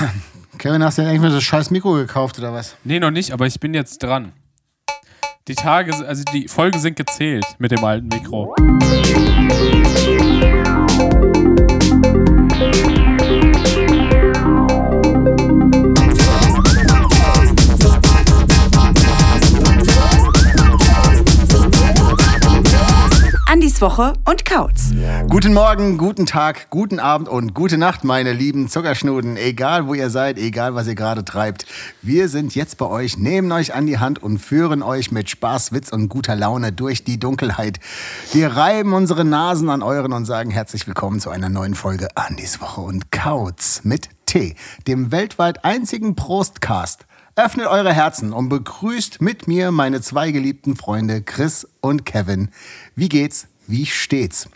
Kevin, hast du denn irgendwann das scheiß Mikro gekauft oder was? Nee, noch nicht, aber ich bin jetzt dran. Die Tage, also die Folgen sind gezählt mit dem alten Mikro. Woche und Kautz. Guten Morgen, guten Tag, guten Abend und gute Nacht, meine lieben Zuckerschnuden. Egal wo ihr seid, egal was ihr gerade treibt. Wir sind jetzt bei euch, nehmen euch an die Hand und führen euch mit Spaß, Witz und guter Laune durch die Dunkelheit. Wir reiben unsere Nasen an euren und sagen herzlich willkommen zu einer neuen Folge Andis Woche und Kautz mit T, dem weltweit einzigen Prostcast. Öffnet eure Herzen und begrüßt mit mir meine zwei geliebten Freunde Chris und Kevin. Wie geht's? Wie steht's?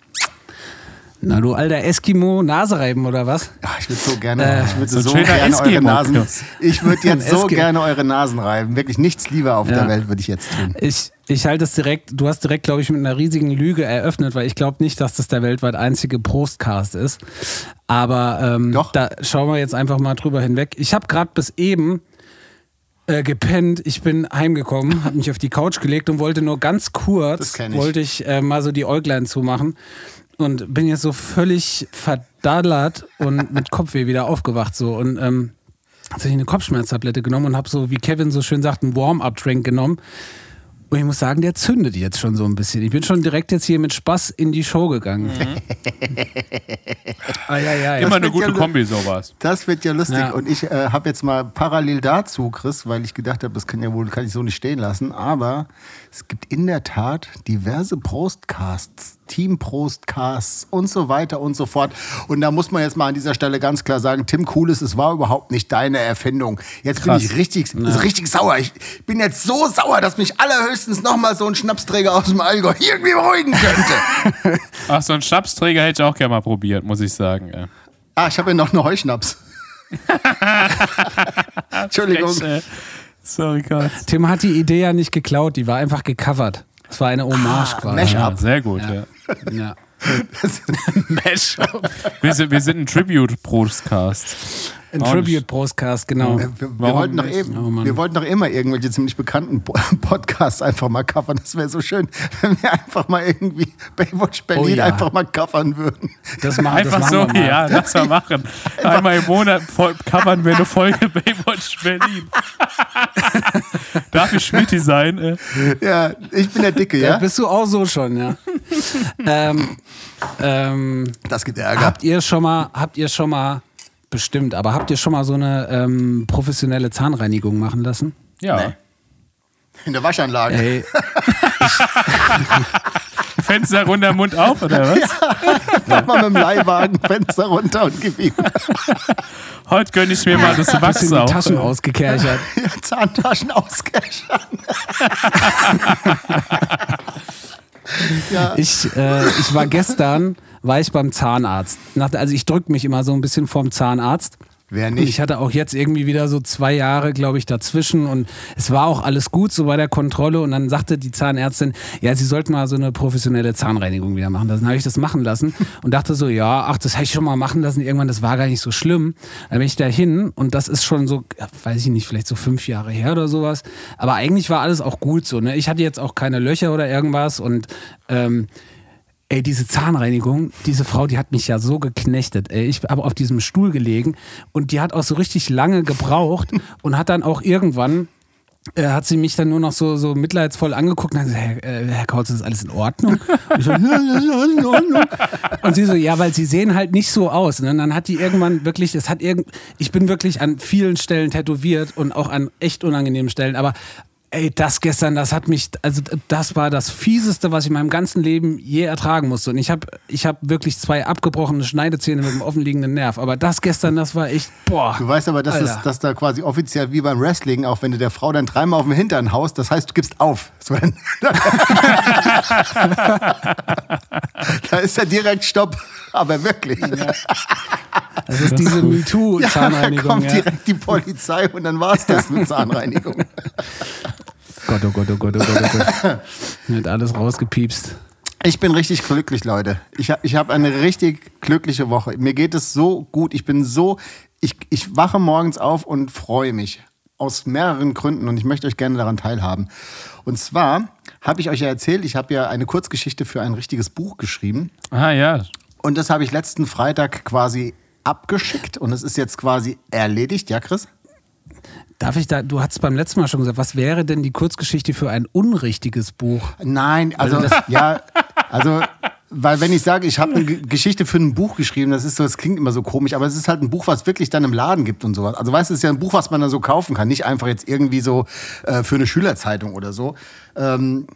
Na du alter Eskimo, Nase reiben oder was? Ach, ich würde so gerne, Äh, ich würde so gerne eure Nasen, ich würde jetzt so gerne eure Nasen reiben. Wirklich nichts lieber auf der Ja. Welt würde ich jetzt tun. Ich, ich halte es direkt, du hast direkt, glaube ich, mit einer riesigen Lüge eröffnet, weil ich glaube nicht, dass das der weltweit einzige Prostcast ist. Aber ähm, Doch. da schauen wir jetzt einfach mal drüber hinweg. Ich habe gerade bis eben äh, gepennt. Ich bin heimgekommen, habe mich auf die Couch gelegt und wollte nur ganz kurz, wollte ich äh, mal so die Äuglein zumachen und bin jetzt so völlig verdallert und mit Kopfweh wieder aufgewacht so und ähm, habe ich eine Kopfschmerztablette genommen und habe so, wie Kevin so schön sagt, einen Warm-up-Drink genommen. Und ich muss sagen, der zündet jetzt schon so ein bisschen. Ich bin schon direkt jetzt hier mit Spaß in die Show gegangen. ah, ja, ja, ja. Immer eine gute ja- Kombi, sowas. Das wird ja lustig. Ja. Und ich äh, habe jetzt mal parallel dazu, Chris, weil ich gedacht habe, das kann ja wohl, kann ich so nicht stehen lassen. Aber es gibt in der Tat diverse Prostcasts, Team-Prostcasts und so weiter und so fort. Und da muss man jetzt mal an dieser Stelle ganz klar sagen, Tim Cooles, es war überhaupt nicht deine Erfindung. Jetzt Krass. bin ich richtig, richtig sauer. Ich bin jetzt so sauer, dass mich allerhöchstens noch mal so ein Schnapsträger aus dem Allgäu irgendwie beruhigen könnte. Ach, so einen Schnapsträger hätte ich auch gerne mal probiert, muss ich sagen. ey. ah, ich habe ja noch eine Heuschnaps. Entschuldigung. Sorry, Gott. Tim hat die Idee ja nicht geklaut, die war einfach gecovert. Das war eine Hommage quasi. Mash- Ja, sehr gut, ja. Ja. Wir sind, wir sind ein Tribute-Prostcast. Ein Auch Tribute Postcast, genau. Wir, wir, Warum wollten doch nicht? eben, Oh, wir wollten doch immer irgendwelche ziemlich bekannten Po- Podcasts einfach mal covern. Das wäre so schön, wenn wir einfach mal irgendwie Baywatch Berlin Oh ja. einfach mal covern würden. Das machen, das Einfach machen so, wir mal. ja, lass mal machen. Einmal im Monat covern wir eine Folge Baywatch Berlin. Darf ich Schmidti sein? Äh? Ja, ich bin der Dicke, Ja, ja? bist du auch so schon, ja. ähm, ähm, Das gibt Ärger. habt ihr schon mal, habt ihr schon mal, bestimmt, aber habt ihr schon mal so eine ähm, professionelle Zahnreinigung machen lassen? Ja. Nee. In der Waschanlage. Ey, Fenster runter, Mund auf, oder was? Einfach mal mit dem Leihwagen Fenster runter und gib ihm Heute gönne ich mir mal das Wachs auf. Taschen ausgekerchert. Zahntaschen auskeschern. ja, Ich, äh, ich war gestern, war ich beim Zahnarzt. Also ich drücke mich immer so ein bisschen vorm Zahnarzt. Wer Und ich nicht? hatte auch jetzt irgendwie wieder so zwei Jahre, glaube ich, dazwischen und es war auch alles gut so bei der Kontrolle und dann sagte die Zahnärztin, ja, sie sollten mal so eine professionelle Zahnreinigung wieder machen. Dann habe ich das machen lassen und dachte so, ja, ach, das habe ich schon mal machen lassen. Irgendwann, das war gar nicht so schlimm. Dann bin ich da hin und das ist schon so, ja, weiß ich nicht, vielleicht so fünf Jahre her oder sowas. Aber eigentlich war alles auch gut so. Ne? Ich hatte jetzt auch keine Löcher oder irgendwas und ähm, Ey, diese Zahnreinigung, diese Frau, die hat mich ja so geknechtet. Ey, ich habe auf diesem Stuhl gelegen und die hat auch so richtig lange gebraucht und hat dann auch irgendwann äh, hat sie mich dann nur noch so, so mitleidsvoll angeguckt und hat gesagt, Herr, äh, Herr Kautz, ist alles in Ordnung? Und, so, in Ordnung. und sie so, ja, weil sie sehen halt nicht so aus. Ne? Und dann hat die irgendwann wirklich, es hat irgend, ich bin wirklich an vielen Stellen tätowiert und auch an echt unangenehmen Stellen, aber Ey, das gestern, das hat mich, also das war das fieseste, was ich in meinem ganzen Leben je ertragen musste. Und ich habe ich hab wirklich zwei abgebrochene Schneidezähne mit einem offenliegenden Nerv. Aber das gestern, das war echt, boah. Du weißt aber, dass, das, dass da quasi offiziell wie beim Wrestling, auch wenn du der Frau dann dreimal auf den Hintern haust, das heißt, du gibst auf. So, dann, da ist ja direkt Stopp. Aber wirklich. Das ist diese Ja, da MeToo-Zahnreinigung. kommt Ja, direkt die Polizei und dann war es das mit Zahnreinigung. Gott, oh Gott, oh Gott, oh Gott, oh Gott. Wird alles rausgepiepst. Ich bin richtig glücklich, Leute. Ich habe ich hab eine richtig glückliche Woche. Mir geht es so gut. Ich bin so, ich, ich wache morgens auf und freue mich. Aus mehreren Gründen und ich möchte euch gerne daran teilhaben. Und zwar habe ich euch ja erzählt, ich habe ja eine Kurzgeschichte für ein richtiges Buch geschrieben. Ah ja. Und das habe ich letzten Freitag quasi abgeschickt und es ist jetzt quasi erledigt, ja, Chris? Darf ich da, du hast beim letzten Mal schon gesagt, was wäre denn die Kurzgeschichte für ein unrichtiges Buch? Nein, also ja, also weil wenn ich sage, ich habe eine Geschichte für ein Buch geschrieben, das ist so, das klingt immer so komisch, aber es ist halt ein Buch, was wirklich dann im Laden gibt und sowas. Also weißt du, es ist ja ein Buch, was man dann so kaufen kann, nicht einfach jetzt irgendwie so äh, für eine Schülerzeitung oder so. Ähm,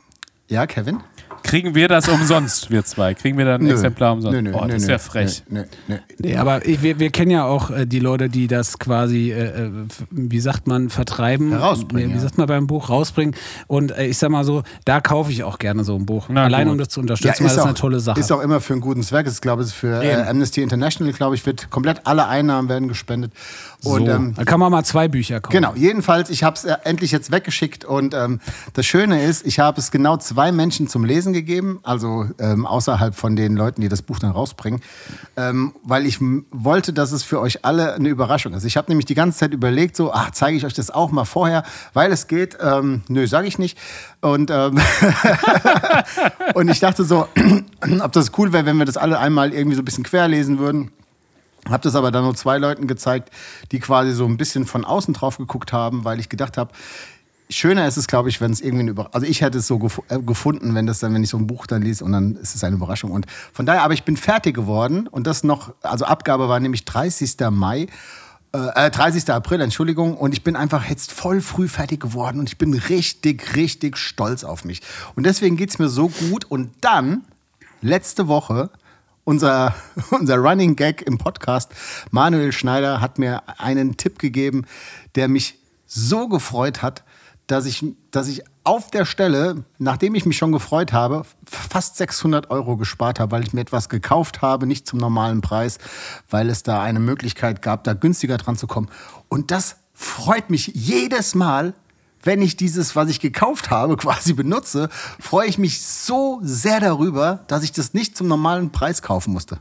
ja, Kevin? Kriegen wir das umsonst, wir zwei? Kriegen wir da ein Nö. Exemplar umsonst? Nö, nö, oh, das nö, ist ja frech. Nö, nö, nö. Nee, aber ich, wir, wir kennen ja auch äh, die Leute, die das quasi, äh, äh, wie sagt man, vertreiben. Herausbringen, Nee, Wie ja. sagt man beim Buch? Rausbringen. Und äh, ich sag mal so, da kaufe ich auch gerne so ein Buch. Na Allein gut. um das zu unterstützen, weil das eine tolle Sache. Ist auch immer für einen guten Zweck. Ich glaube, es ist für äh. Amnesty International, glaube ich, wird komplett alle Einnahmen werden gespendet. Und so. ähm, da kann man mal zwei Bücher kaufen. Genau, jedenfalls, ich habe es endlich jetzt weggeschickt und ähm, das Schöne ist, ich habe es genau zwei Menschen zum Lesen gegeben, also ähm, außerhalb von den Leuten, die das Buch dann rausbringen, ähm, weil ich wollte, dass es für euch alle eine Überraschung ist. Ich habe nämlich die ganze Zeit überlegt, so, ach, zeige ich euch das auch mal vorher, weil es geht, ähm, nö, sage ich nicht. Und, ähm, und ich dachte so, ob das cool wäre, wenn wir das alle einmal irgendwie so ein bisschen querlesen würden. Habe das aber dann nur zwei Leuten gezeigt, die quasi so ein bisschen von außen drauf geguckt haben, weil ich gedacht habe, schöner ist es, glaube ich, wenn es irgendwie eine Überraschung, also ich hätte es so gef äh, gefunden, wenn das dann, wenn ich so ein Buch dann lese und dann ist es eine Überraschung. Und von daher, aber ich bin fertig geworden und das noch, also Abgabe war nämlich 30. Mai. Äh, 30. April, Entschuldigung, und ich bin einfach jetzt voll früh fertig geworden und ich bin richtig, richtig stolz auf mich. Und deswegen geht es mir so gut. Und dann, letzte Woche, unser, unser Running Gag im Podcast, Manuel Schneider, hat mir einen Tipp gegeben, der mich so gefreut hat, dass ich, dass ich auf der Stelle, nachdem ich mich schon gefreut habe, fast 600 Euro gespart habe, weil ich mir etwas gekauft habe, nicht zum normalen Preis, weil es da eine Möglichkeit gab, da günstiger dran zu kommen. Und das freut mich jedes Mal, wenn ich dieses, was ich gekauft habe, quasi benutze, freue ich mich so sehr darüber, dass ich das nicht zum normalen Preis kaufen musste.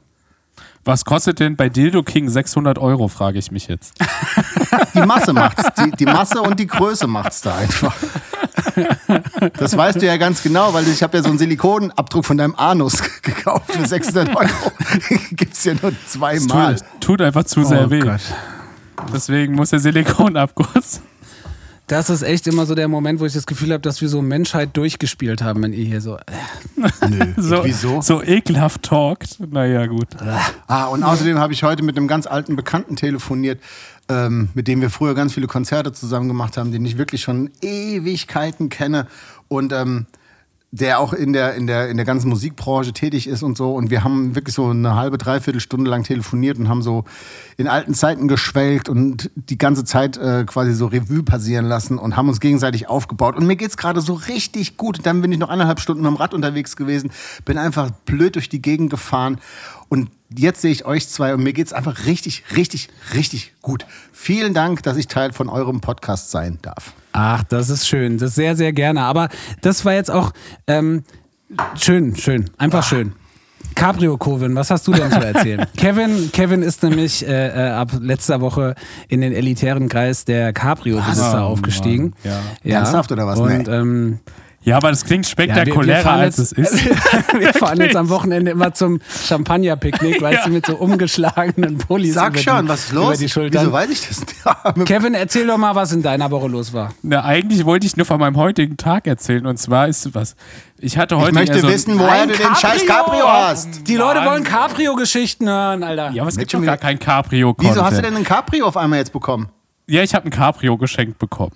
Was kostet denn bei Dildo King 600 Euro, frage ich mich jetzt. Die Masse macht's. Die, die Masse und die Größe macht's da einfach. Das weißt du ja ganz genau, weil ich habe ja so einen Silikonabdruck von deinem Anus gekauft für 600 Euro. Gibt's ja nur zweimal. Tut, tut einfach zu sehr Oh weh. Gott. Deswegen muss der Silikonabguss. Das ist echt immer so der Moment, wo ich das Gefühl habe, dass wir so Menschheit durchgespielt haben, wenn ihr hier so. Äh, Nö. So, Wieso? so ekelhaft talkt. Naja, gut. Ah, und außerdem habe ich heute mit einem ganz alten Bekannten telefoniert, ähm, mit dem wir früher ganz viele Konzerte zusammen gemacht haben, den ich wirklich schon Ewigkeiten kenne und ähm, der auch in der, in, der, in der ganzen Musikbranche tätig ist und so. Und wir haben wirklich so eine halbe, dreiviertel Stunde lang telefoniert und haben so in alten Zeiten geschwelgt und die ganze Zeit äh, quasi so Revue passieren lassen und haben uns gegenseitig aufgebaut. Und mir geht's gerade so richtig gut. Dann bin ich noch eineinhalb Stunden dem Rad unterwegs gewesen, bin einfach blöd durch die Gegend gefahren. Und jetzt sehe ich euch zwei und mir geht's einfach richtig, richtig, richtig gut. Vielen Dank, dass ich Teil von eurem Podcast sein darf. Ach, das ist schön. Das sehr, sehr gerne. Aber das war jetzt auch ähm, schön, schön. Einfach schön. Cabrio Covin, was hast du denn zu erzählen? Kevin, Kevin ist nämlich äh, äh, ab letzter Woche in den elitären Kreis der Cabrio-Besitzer Oh, aufgestiegen. Mann, Ja. Ernsthaft oder was? Und ähm, Ja, aber das klingt ja, wir, wir spektakulärer, als es ist. wir fahren jetzt am Wochenende immer zum Champagner-Picknick, weißt du, mit so umgeschlagenen Pullis Sag über schon, die, was ist über los? die Schultern. Wieso weiß ich das nicht? Kevin, erzähl doch mal, was in deiner Woche los war. Na, eigentlich wollte ich nur von meinem heutigen Tag erzählen. Und zwar ist was. Ich hatte heute. Ich möchte so wissen, woher du den scheiß Cabrio hast. Die Leute Mann. wollen Cabrio-Geschichten hören, Alter. Ja, aber es gibt schon gar kein Cabrio-Content. Wieso hast du denn ein Cabrio auf einmal jetzt bekommen? Ja, ich habe ein Cabrio geschenkt bekommen.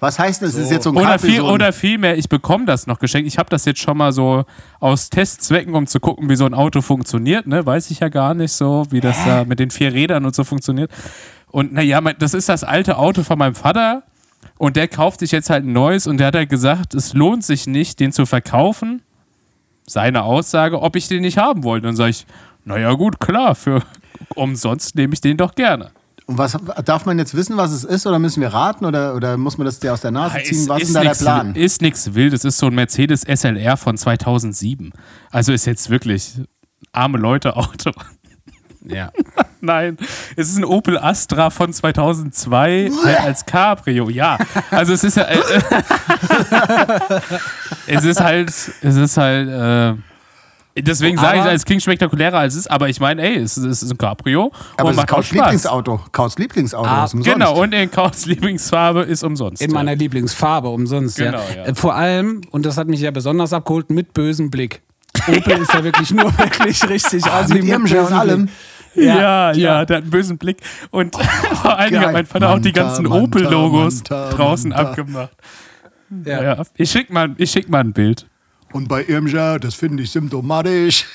Was heißt das? Das ist jetzt so ein Oder, viel, so oder vielmehr, ich bekomme das noch geschenkt. Ich habe das jetzt schon mal so aus Testzwecken, um zu gucken, wie so ein Auto funktioniert. Ne? Weiß ich ja gar nicht so, wie das da mit den vier Rädern und so funktioniert. Und naja, das ist das alte Auto von meinem Vater. Und der kauft sich jetzt halt ein neues und der hat halt gesagt, es lohnt sich nicht, den zu verkaufen. Seine Aussage, ob ich den nicht haben wollte. Und dann sage ich, naja gut, klar, für umsonst nehme ich den doch gerne. Und was darf man jetzt wissen, was es ist, oder müssen wir raten oder, oder muss man das dir aus der Nase ziehen? Was ist, da der nix, Plan? Ist nichts Wildes, ist so ein Mercedes SLR von 2007. Also ist jetzt wirklich arme Leute Auto. Ja. Nein, es ist ein Opel Astra von 2002 halt als Cabrio. Ja, also es ist ja, äh, es ist halt, es ist halt. Äh, Deswegen sage ich, es klingt spektakulärer als es ist, aber ich meine, ey, es, es ist ein Cabrio Aber und es ist Spaß. Lieblingsauto. Kauts Lieblingsauto Ah, ist umsonst. Genau, und in Kauts Lieblingsfarbe ist umsonst. In ja. meiner Lieblingsfarbe, umsonst. Genau, ja. ja. Äh, Vor allem, und das hat mich ja besonders abgeholt, mit bösem Blick. Opel ist ja wirklich nur wirklich richtig assi mit ihrem bösem Schiff allem. Blick. Ja, ja, ja. der hat einen bösen Blick. Und vor allem geil. hat mein Vater auch die Manta, ganzen Manta, Opel-Logos Manta, draußen Manta. abgemacht. Ja. Ja. Ich schick mal, ich schick mal ein Bild. Und bei Irmscher, das finde ich symptomatisch.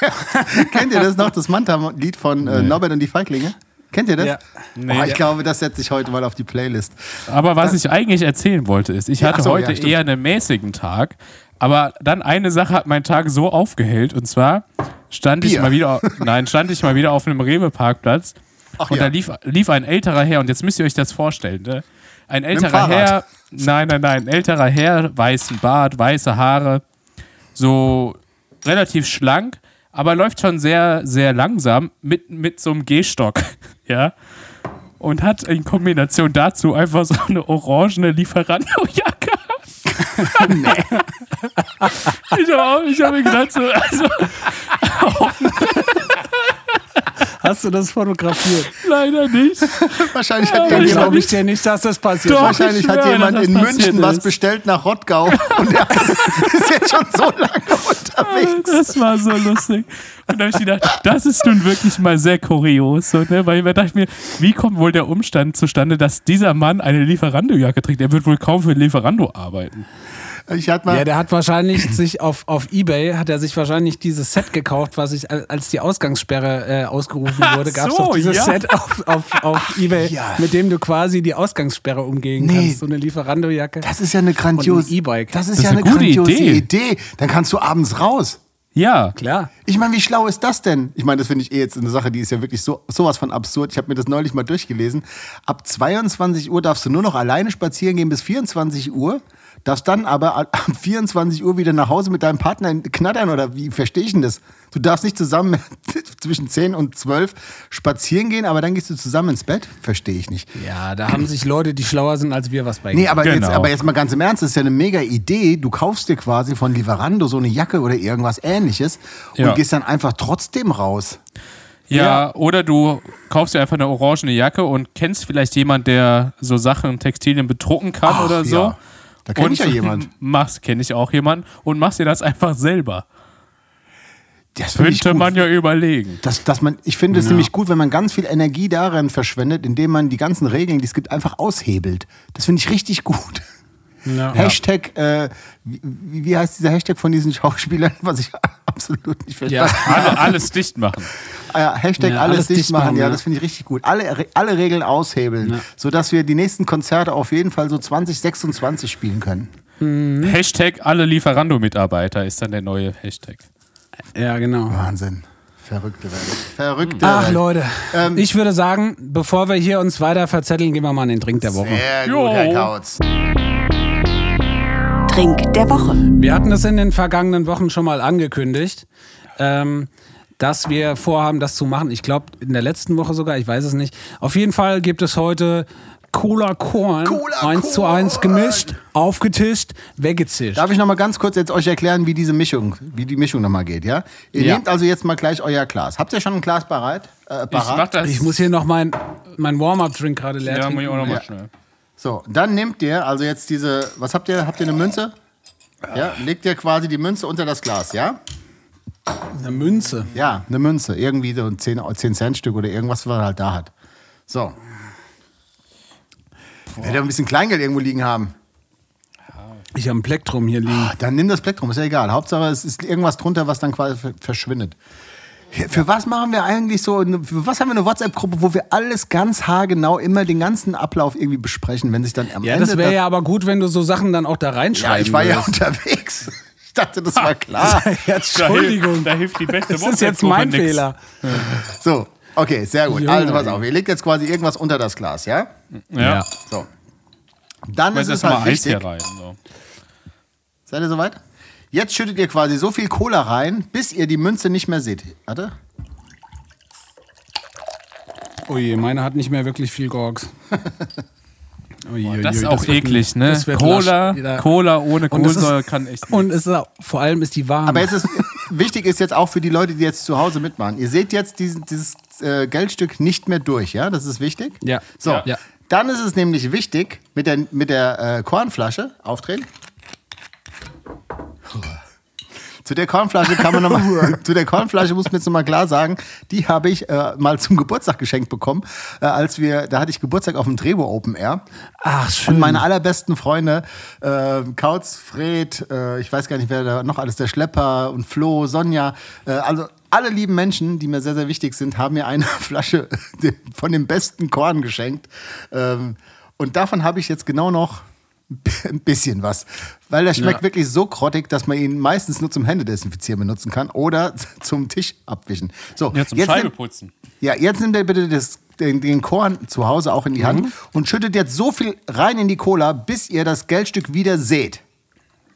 Kennt ihr das noch, das Manta-Lied von äh, Norbert und die Feiglinge? Kennt ihr das? Ja. oh, ich glaube, das setze ich heute mal auf die Playlist. Aber was ich eigentlich erzählen wollte, ist, ich hatte so, heute ja, eher einen mäßigen Tag, aber dann eine Sache hat meinen Tag so aufgehellt und zwar stand ich Bier. mal wieder, nein, stand ich mal wieder auf einem Rewe-Parkplatz und ja. da lief, lief ein älterer Herr und jetzt müsst ihr euch das vorstellen, ne? Ein älterer. Herr, nein, nein, nein, ein älterer Herr, weißen Bart, weiße Haare, so relativ schlank, aber läuft schon sehr, sehr langsam mit, mit so einem Gehstock, ja. Und hat in Kombination dazu einfach so eine orangene Lieferando-Jacke. Ich habe hab mir gedacht, so, also, Hast du das fotografiert? leider nicht. Wahrscheinlich hat Ja, jemand, Glaube ich dir nicht, dass das passiert. Doch. wahrscheinlich ich hat jemand in München passiert was ist. bestellt nach Rottgau und der ist jetzt schon so lange unterwegs. Das war so lustig. Und da habe ich gedacht, das ist nun wirklich mal sehr kurios. So, ne? Weil ich dachte mir, wie kommt wohl der Umstand zustande, dass dieser Mann eine Lieferando-Jacke trägt? Er wird wohl kaum für Lieferando arbeiten. Ich hatte mal, Ja, der hat wahrscheinlich sich auf, auf Ebay, hat er sich wahrscheinlich dieses Set gekauft, was ich, als die Ausgangssperre äh, ausgerufen wurde, gab es so, doch dieses ja. Set auf, auf, auf Ebay, Ja. mit dem du quasi die Ausgangssperre umgehen Nee. kannst. So eine Lieferando-Jacke. das ist ja eine grandiose E-Bike. Das ist Das ja ist eine, eine gute grandiose Idee. Idee. Dann kannst du abends raus. Ja. Klar. Ich meine, wie schlau ist das denn? Ich meine, das finde ich eh jetzt eine Sache, die ist ja wirklich so sowas von absurd. Ich habe mir das neulich mal durchgelesen. Ab 22 Uhr darfst du nur noch alleine spazieren gehen bis 24 Uhr. Darfst dann aber ab 24 Uhr wieder nach Hause mit deinem Partner knattern oder wie verstehe ich denn das? Du darfst nicht zusammen zwischen 10 und 12 spazieren gehen, aber dann gehst du zusammen ins Bett? Verstehe ich nicht. Ja, da haben sich Leute, die schlauer sind als wir, was bei Nee, aber, Genau. jetzt, aber jetzt mal ganz im Ernst, das ist ja eine mega Idee. Du kaufst dir quasi von Lieferando so eine Jacke oder irgendwas ähnliches und Ja. gehst dann einfach trotzdem raus. Ja, oder du kaufst dir einfach eine orangene Jacke und kennst vielleicht jemand, der so Sachen, Textilien bedrucken kann Ach, oder so. ja. Da kenn Und ich ja jemand. Machst, kenne ich auch jemanden und machst dir das einfach selber. Das Könnte man ja überlegen. dass, dass man, ich finde es nämlich gut, wenn man ganz viel Energie darin verschwendet, indem man die ganzen Regeln, die es gibt, einfach aushebelt. Das finde ich richtig gut. Ja. Hashtag, äh, wie, wie heißt dieser Hashtag von diesen Schauspielern, was ich absolut nicht verstehe. Ja. Alle, alles dicht machen. Ja, Hashtag Ja, alles, alles dicht machen, machen, ja, ja. das finde ich richtig gut. Alle, alle Regeln aushebeln, sodass wir die nächsten Konzerte auf jeden Fall so 2026 spielen können. Hashtag alle Lieferando-Mitarbeiter ist dann der neue Hashtag. ja, genau. Wahnsinn. Verrückte Welt. Verrückte Ach Welt. Leute, Ähm, ich würde sagen, bevor wir hier uns weiter verzetteln, gehen wir mal an den Drink der Woche. Sehr Jo. gut, Herr Kautz. Trink der Woche. Wir hatten das in den vergangenen Wochen schon mal angekündigt, ähm, dass wir vorhaben, das zu machen. Ich glaube, in der letzten Woche sogar, ich weiß es nicht. Auf jeden Fall gibt es heute Cola Korn, Cola 1 zu 1 Korn. gemischt, aufgetischt, weggezischt. Darf ich noch mal ganz kurz jetzt euch erklären, wie diese Mischung, wie die Mischung noch mal geht, ja? Ihr Ja. nehmt also jetzt mal gleich euer Glas. Habt ihr schon ein Glas bereit? Äh, Ich mach parat? das. Ich muss hier noch mein, mein Warm-Up-Drink gerade leer ja, muss ich trinken. auch noch mal Ja. schnell. So, dann nehmt ihr also jetzt diese, was habt ihr? Habt ihr eine Münze? Ja, legt ihr quasi die Münze unter das Glas, ja? Eine Münze. Ja, eine Münze, irgendwie so ein 10, 10 Cent Stück oder irgendwas, was er halt da hat. So. Wer ein bisschen Kleingeld irgendwo liegen haben, Ich habe ein Plektrum hier liegen. dann nimm das Plektrum, ist ja egal. Hauptsache es ist irgendwas drunter, was dann quasi ver- verschwindet. Für was machen wir eigentlich so, für was haben wir eine WhatsApp-Gruppe, wo wir alles ganz haargenau immer den ganzen Ablauf irgendwie besprechen, wenn sich dann am Ja, Ende... das wäre ja aber gut, wenn du so Sachen dann auch da ja, reinschreibst. ich war ja unterwegs. Ich dachte, das war klar. Entschuldigung. Da hilft die beste Das ist jetzt mein nix. Fehler. So, Okay, sehr gut. Also pass auf, ihr legt jetzt quasi irgendwas unter das Glas, ja? Ja. So. Dann ist es halt Eis hier wichtig. rein. So. Seid ihr soweit? Jetzt schüttet ihr quasi so viel Cola rein, bis ihr die Münze nicht mehr seht. Warte. Oh je, meine hat nicht mehr wirklich viel Gorgs. Oh je, Das je, ist auch wird eklig, ein- ne? das Cola, lasch. Cola ohne es ist- Kohlensäure kann echt nicht. Und es ist vor allem ist die warm. Aber jetzt ist, wichtig ist jetzt auch für die Leute, die jetzt zu Hause mitmachen. Ihr seht jetzt diesen, dieses äh, Geldstück nicht mehr durch, ja? Das ist wichtig. Ja. So. Ja. dann ist es nämlich wichtig, mit der, mit der äh, Kornflasche aufdrehen. Zu der Kornflasche kann man noch mal, zu der Kornflasche muss man jetzt noch mal klar sagen, die habe ich äh, mal zum Geburtstag geschenkt bekommen, äh, als wir, da hatte ich Geburtstag auf dem Drehbo Open Air. Ach, schön. Und meine allerbesten Freunde, äh, Kautz, Fred, äh, ich weiß gar nicht, wer da noch alles, der Schlepper und Flo, Sonja, äh, also alle lieben Menschen, die mir sehr, sehr wichtig sind, haben mir eine Flasche von dem besten Korn geschenkt. Ähm, und davon habe ich jetzt genau noch ein bisschen was. Weil der schmeckt Ja. wirklich so grottig, dass man ihn meistens nur zum Händedesinfizieren benutzen kann oder zum Tisch abwischen. So, Ja, zum jetzt Scheibe nimm- putzen. ja, jetzt nimmt ihr bitte das, den, den Korn zu Hause auch in die Hand und schüttet jetzt so viel rein in die Cola, bis ihr das Geldstück wieder seht.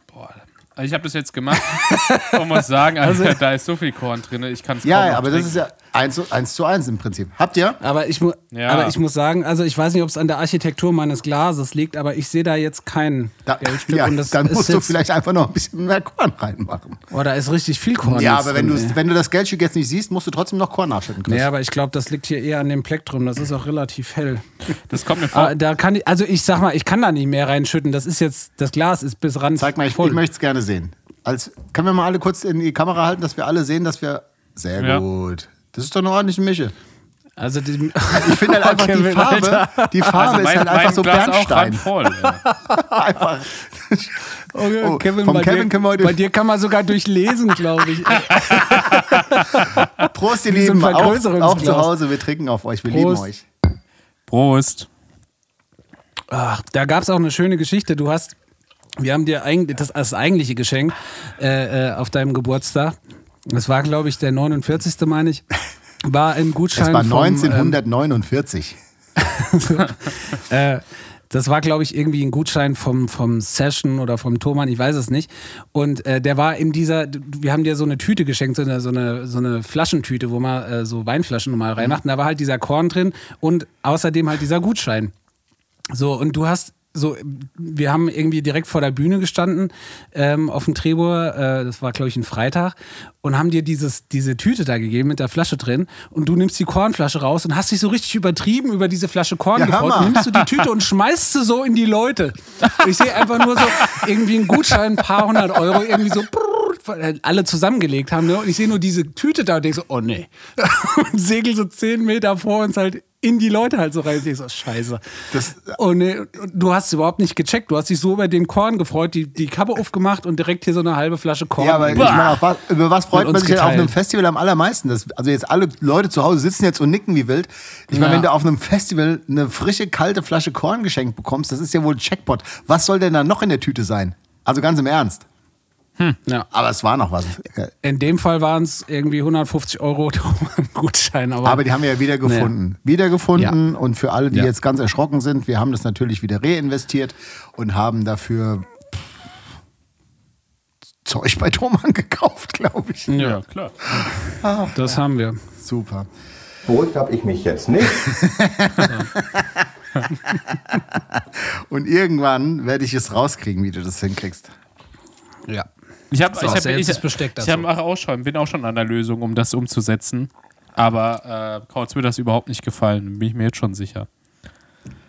Boah. Also ich habe das jetzt gemacht und muss sagen, also, da ist so viel Korn drin, ich kann es Ja, kaum ja, aber das trinken. ist ja eins, zu- eins zu eins im Prinzip. Habt ihr? Aber ich, mu Ja. aber ich muss sagen, also ich weiß nicht, ob es an der Architektur meines Glases liegt, aber ich sehe da jetzt kein Da, Geldstück. ja, und das dann ist musst du vielleicht einfach noch ein bisschen mehr Korn reinmachen. Oh, da ist richtig viel Korn. ja, aber wenn, drin, du, ey. wenn du das Geldstück jetzt nicht siehst, musst du trotzdem noch Korn nachschütten. Chris. Nee, aber ich glaube, das liegt hier eher an dem Plektrum. Das ist auch relativ hell. Das kommt mir vor. Aber da kann ich, also ich sag mal, ich kann da nicht mehr reinschütten. Das ist jetzt, das Glas ist bis ran. Zeig mal, ich, ich möchte es gerne sehen. Als, können wir mal alle kurz in die Kamera halten, dass wir alle sehen, dass wir. Sehr Ja. gut. Das ist doch eine ordentliche Mische. Also die, Ich finde halt einfach die Kevin, Farbe, die Farbe ist halt einfach so Glas auch Bernstein. randvoll. ey. einfach. Okay, Oh, Kevin, vom bei, Kevin dir, können wir heute- bei dir kann man sogar durchlesen, glaube ich. Prost, ihr Lieben. Auch, auch zu Hause. Wir trinken auf euch. Wir Prost. lieben euch. Prost. Ach, da gab es auch eine schöne Geschichte. Du hast, wir haben dir eigentlich das, das eigentliche Geschenk äh, äh, auf deinem Geburtstag. Das war, glaube ich, der 49. meine ich. War ein Gutschein Es war vom, 1949. Äh, das war, glaube ich, irgendwie ein Gutschein vom, vom Session oder vom Thomann, ich weiß es nicht. Und äh, der war in dieser, wir haben dir so eine Tüte geschenkt, so eine, so eine, so eine Flaschentüte, wo man äh, so Weinflaschen normal reinmacht. Und da war halt dieser Korn drin und außerdem halt dieser Gutschein. So, und du hast so, wir haben irgendwie direkt vor der Bühne gestanden ähm, auf dem Trebur, äh, das war glaube ich ein Freitag, und haben dir dieses, diese Tüte da gegeben mit der Flasche drin und du nimmst die Kornflasche raus und hast dich so richtig übertrieben über diese Flasche Korn Ja, gefreut und nimmst du die Tüte und schmeißt sie so in die Leute. Ich sehe einfach nur so irgendwie einen Gutschein, ein paar hundert Euro, irgendwie so brrr, alle zusammengelegt haben. Ne? Und ich sehe nur diese Tüte da und denke so, oh nee. Und segel so zehn Meter vor uns halt in die Leute halt so rein. Ich denke so, scheiße. Das- oh nee, und du hast es überhaupt nicht gecheckt. Du hast dich so über den Korn gefreut, die, die Kappe aufgemacht und direkt hier so eine halbe Flasche Korn. Ja, aber ich meine, auf was, über was freut man sich denn auf einem Festival am allermeisten? Das, also jetzt alle Leute zu Hause sitzen jetzt und nicken wie wild. Ich meine, Ja. wenn du auf einem Festival eine frische, kalte Flasche Korn geschenkt bekommst, das ist ja wohl ein Checkpot. Was soll denn da noch in der Tüte sein? Also ganz im Ernst. Ja. Aber es war noch was. In dem Fall waren es irgendwie 150 Euro Gutschein. Aber, Aber die haben wir ja wieder gefunden. Wieder gefunden. Und für alle, die Ja. jetzt ganz erschrocken sind, wir haben das natürlich wieder reinvestiert und haben dafür Zeug bei Thomann gekauft, glaube ich. Ja, klar. das haben wir. Super. Beruhigt habe ich mich jetzt nicht. Und irgendwann werde ich es rauskriegen, wie du das hinkriegst. Ja. Ich habe So, ich hab, ich, das Besteck ich dazu. hab auch schon, bin auch schon an der Lösung, um das umzusetzen. Aber äh, Kautz wird das überhaupt nicht gefallen, bin ich mir jetzt schon sicher.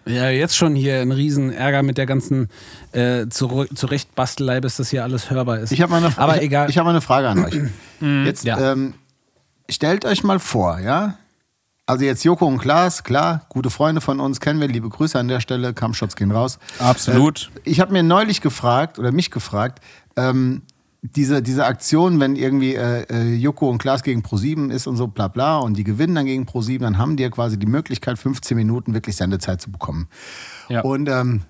Ja, jetzt schon hier ein riesen Ärger mit der ganzen äh, Zur Zurechtbastelei, bis das hier alles hörbar ist. Ich habe mal, eine- Aber ich, egal. Ich habe mal eine Frage an euch. Jetzt Ja. ähm, stellt euch mal vor, ja. Also jetzt Joko und Klaas, klar, gute Freunde von uns, kennen wir, liebe Grüße an der Stelle, Kampfschutz gehen raus. Absolut. Äh, ich habe mir neulich gefragt oder mich gefragt, ähm, diese, diese Aktion, wenn irgendwie äh, äh, Joko und Klaas gegen Pro7 ist und so bla bla und die gewinnen dann gegen Pro7, dann haben die ja quasi die Möglichkeit, 15 Minuten wirklich Sendezeit zu bekommen. Ja. Und ähm,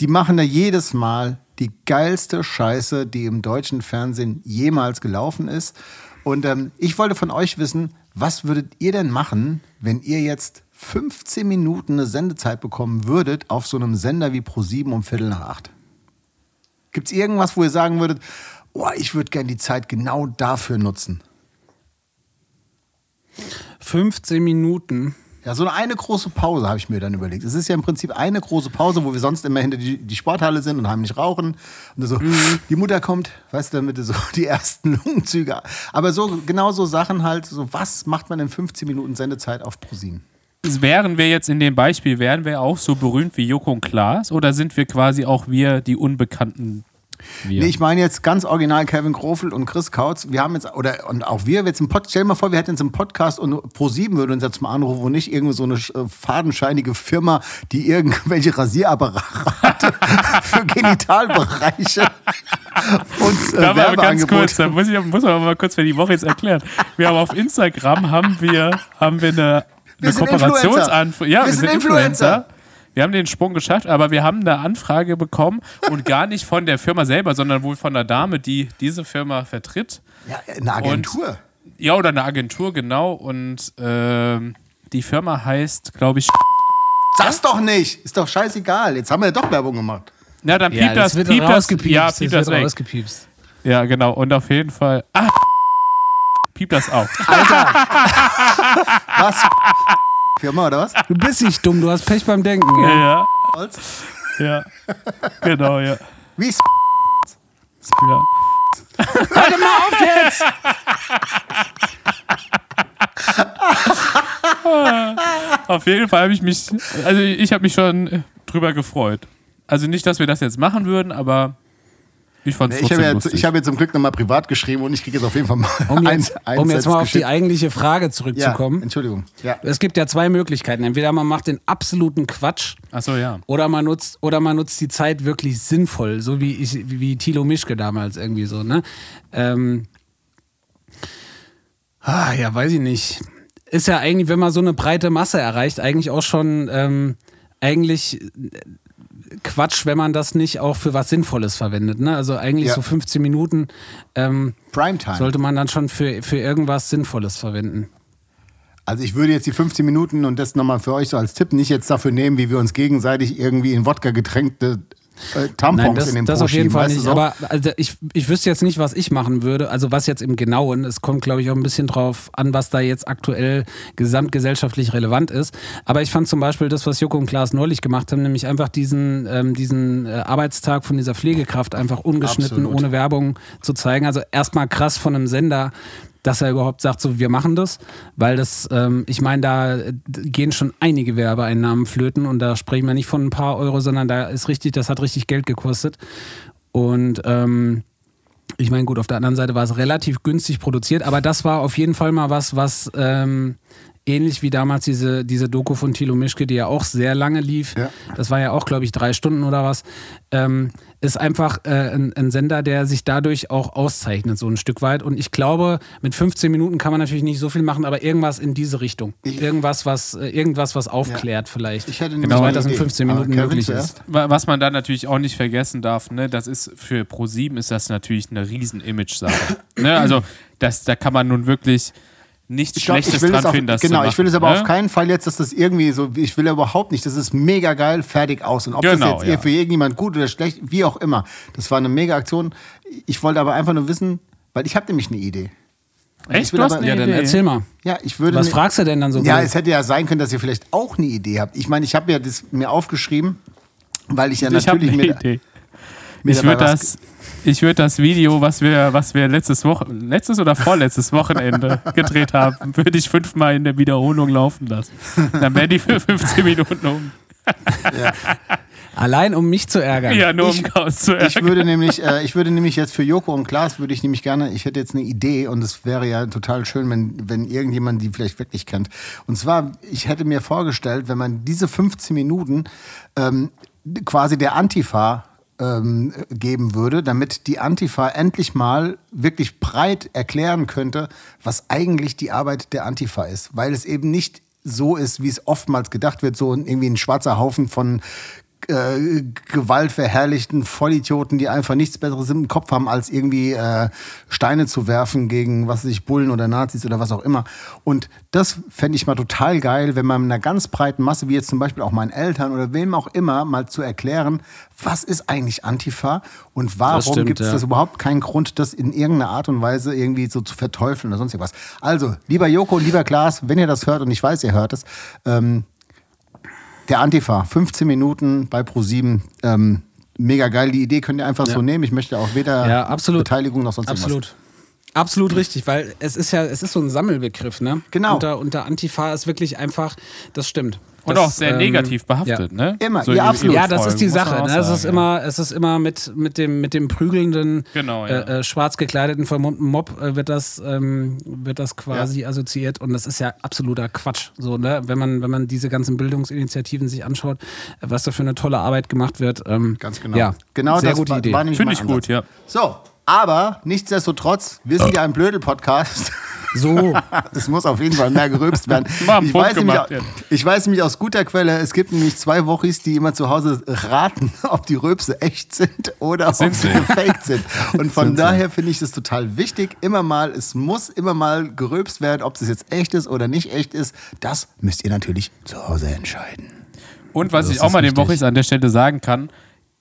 die machen da jedes Mal die geilste Scheiße, die im deutschen Fernsehen jemals gelaufen ist. Und ähm, ich wollte von euch wissen, was würdet ihr denn machen, wenn ihr jetzt 15 Minuten eine Sendezeit bekommen würdet auf so einem Sender wie Pro7 um Viertel nach acht? Gibt es irgendwas, wo ihr sagen würdet, oh, ich würde gerne die Zeit genau dafür nutzen? 15 Minuten. Ja, so eine große Pause habe ich mir dann überlegt. Es ist ja im Prinzip eine große Pause, wo wir sonst immer hinter die, die Sporthalle sind und heimlich rauchen. Und so, die Mutter kommt, weißt du, damit du so die ersten Lungenzüge. Aber so, genau so Sachen halt, so was macht man in 15 Minuten Sendezeit auf ProSieben? Wären wir jetzt in dem Beispiel, wären wir auch so berühmt wie Joko und Klaas oder sind wir quasi auch wir, die Unbekannten? Wir? Nee, ich meine jetzt ganz original Kevin Krofel und Chris Kautz. Wir haben jetzt, oder und auch wir, jetzt im Pod, stell dir mal vor, wir hätten jetzt einen Podcast und Pro7 würde uns jetzt mal anrufen und nicht irgendwie so eine äh, fadenscheinige Firma, die irgendwelche Rasierapparate für Genitalbereiche und äh, Da aber ganz kurz, da muss, ich, muss man aber mal kurz für die Woche jetzt erklären. Wir haben auf Instagram haben wir, haben wir eine, Wir eine sind Kooperationsanfrage. Ja, Wir sind Influencer. Wir haben den Sprung geschafft, aber wir haben eine Anfrage bekommen und gar nicht von der Firma selber, sondern wohl von der Dame, die diese Firma vertritt. Ja, eine Agentur. Ja, oder eine Agentur, genau. Und ähm, die Firma heißt, glaube ich, Sag's doch nicht! Ist doch scheißegal. Jetzt haben wir ja doch Werbung gemacht. na dann Ja, piept das, wird piept das, ja, das piept wird das weg. rausgepiepst. Ja, genau. Und auf jeden Fall, ah, piept das auch. Was? Firma oder was? Du bist nicht dumm, du hast Pech beim Denken. Ja. ja, Holz? ja, genau, ja. Wie ist ja. Warte mal auf jetzt! Auf jeden Fall habe ich mich, also ich habe mich schon drüber gefreut. Also nicht, dass wir das jetzt machen würden, aber ich fand es Ich habe ja, ich hab ja zum Glück nochmal privat geschrieben und ich kriege jetzt auf jeden Fall mal Um ein, jetzt, ein um jetzt mal auf die eigentliche Frage ja, zurückzukommen. Entschuldigung. Ja. Es gibt ja zwei Möglichkeiten. Entweder man macht den absoluten Quatsch Achso, ja. oder man nutzt, oder man nutzt die Zeit wirklich sinnvoll, so wie, ich, wie Thilo Mischke damals irgendwie so, ne? Ähm, ah, ja, weiß ich nicht. Ist ja eigentlich, wenn man so eine breite Masse erreicht, eigentlich auch schon ähm, eigentlich äh, Quatsch, wenn man das nicht auch für was Sinnvolles verwendet. Ne? Also eigentlich Ja. so 15 Minuten ähm, Primetime. sollte man dann schon für, für irgendwas Sinnvolles verwenden. Also ich würde jetzt die 15 Minuten und das nochmal für euch so als Tipp nicht jetzt dafür nehmen, wie wir uns gegenseitig irgendwie in Wodka getränkte äh, Tampons Nein, das, in den das Po auf jeden Fall nicht. so? Aber also ich, ich wüsste jetzt nicht, was ich machen würde. Also was jetzt im Genauen. Es kommt, glaube ich, auch ein bisschen drauf an, was da jetzt aktuell gesamtgesellschaftlich relevant ist. Aber ich fand zum Beispiel das, was Joko und Klaas neulich gemacht haben, nämlich einfach diesen, ähm, diesen äh, Arbeitstag von dieser Pflegekraft einfach ungeschnitten, Absolut. ohne Werbung zu zeigen. Also erstmal krass von einem Sender, dass er überhaupt sagt, so wir machen das, weil das, ähm, ich meine, da gehen schon einige Werbeeinnahmen flöten und da sprechen wir nicht von ein paar Euro, sondern da ist richtig, das hat richtig Geld gekostet. Und ähm, ich meine, gut, auf der anderen Seite war es relativ günstig produziert, aber das war auf jeden Fall mal was, was ähm, ähnlich wie damals diese, diese Doku von Thilo Mischke, die ja auch sehr lange lief, Ja. das war ja auch, glaube ich, drei Stunden oder was, ähm, ist einfach äh, ein, ein Sender, der sich dadurch auch auszeichnet, so ein Stück weit. Und ich glaube, mit 15 Minuten kann man natürlich nicht so viel machen, aber irgendwas in diese Richtung. Ich- irgendwas, was, äh, irgendwas, was aufklärt vielleicht. Ich hätte genau, nämlich das in Idee. 15 Aber Minuten möglich ist. Wa- Was man da natürlich auch nicht vergessen darf, ne, das ist für Pro7 ist das natürlich eine riesen Image-Sache. ne, also das, da kann man nun wirklich nichts Ich glaub, Schlechtes ich will dran es auf, finden, das genau, zu ich will es machen, aber ne? auf keinen Fall jetzt, dass das irgendwie so, ich will überhaupt nicht, das ist mega geil, fertig aus. Und ob Genau, das jetzt ja. für irgendjemand gut oder schlecht, wie auch immer. Das war eine mega Aktion. Ich wollte aber einfach nur wissen, weil ich habe nämlich eine Idee. Echt? ich will Du hast aber- eine Ja, dann Idee? erzähl mal. Ja, ich würde. Was ne- fragst du denn dann so? Ja, es hätte ja sein können, dass ihr vielleicht auch eine Idee habt. Ich meine, ich habe ja das mir aufgeschrieben, weil ich ja Ich habe natürlich eine mit, Ich würde das, ich würd das Video, was wir, was wir letztes Woche, letztes oder vorletztes Wochenende gedreht haben, würde ich fünfmal in der Wiederholung laufen lassen. Dann wären die für 15 Minuten um. Allein um mich zu ärgern. Ja, nur um Ich- Chaos zu Ich ärgern. würde nämlich, äh, ich würde nämlich jetzt für Joko und Klaas würde ich nämlich gerne, ich hätte jetzt eine Idee und es wäre ja total schön, wenn, wenn irgendjemand die vielleicht wirklich kennt. Und zwar, ich hätte mir vorgestellt, wenn man diese 15 Minuten ähm, quasi der Antifa ähm, geben würde, damit die Antifa endlich mal wirklich breit erklären könnte, was eigentlich die Arbeit der Antifa ist. Weil es eben nicht so ist, wie es oftmals gedacht wird, so irgendwie ein schwarzer Haufen von äh, gewaltverherrlichten Vollidioten, die einfach nichts Besseres im Kopf haben, als irgendwie äh, Steine zu werfen gegen, was weiß ich, Bullen oder Nazis oder was auch immer. Und das fände ich mal total geil, wenn man einer ganz breiten Masse, wie jetzt zum Beispiel auch meinen Eltern oder wem auch immer, mal zu erklären, was ist eigentlich Antifa und warum gibt es ja. das überhaupt keinen Grund, das in irgendeiner Art und Weise irgendwie so zu verteufeln oder sonst irgendwas. Also, lieber Joko und lieber Klaas, wenn ihr das hört und ich weiß, ihr hört es, ähm, der Antifa, 15 Minuten bei Pro7. Ähm, mega geil. Die Idee könnt ihr einfach so nehmen. Ich möchte auch weder Ja, absolut. Beteiligung noch sonst irgendwas. Absolut. Absolut richtig, weil es ist ja, es ist so ein Sammelbegriff, ne? Genau. Unter, unter Antifa ist wirklich einfach, das stimmt. Und das, auch sehr ähm, negativ behaftet, ja. ne? Immer, So ja, absolut. Ja, das ist die Sache. Ne? Es ist immer, es ist immer mit, mit dem, mit dem prügelnden, Genau, ja. äh, äh, schwarz gekleideten, vermummten Mob äh, wird das, ähm, wird das quasi assoziiert und das ist ja absoluter Quatsch. So, ne? Wenn man, wenn man diese ganzen Bildungsinitiativen sich anschaut, äh, was da für eine tolle Arbeit gemacht wird. Ähm, Ganz genau. Ja, genau sehr das gute war, Idee. Finde ich gut, ja. So, aber nichtsdestotrotz, wir sind ja ein Blödel-Podcast. So, Es muss auf jeden Fall mehr gerülpst werden. Ich weiß, nämlich, ich weiß nämlich aus guter Quelle, es gibt nämlich zwei Wochis, die immer zu Hause raten, ob die Röpse echt sind oder ob Sind sie sie. gefaked sind. Und von daher finde ich das total wichtig. Immer mal, es muss immer mal gerülpst werden, ob es jetzt echt ist oder nicht echt ist. Das müsst ihr natürlich zu Hause entscheiden. Und was Das ich auch mal den. Wochis an der Stelle sagen kann,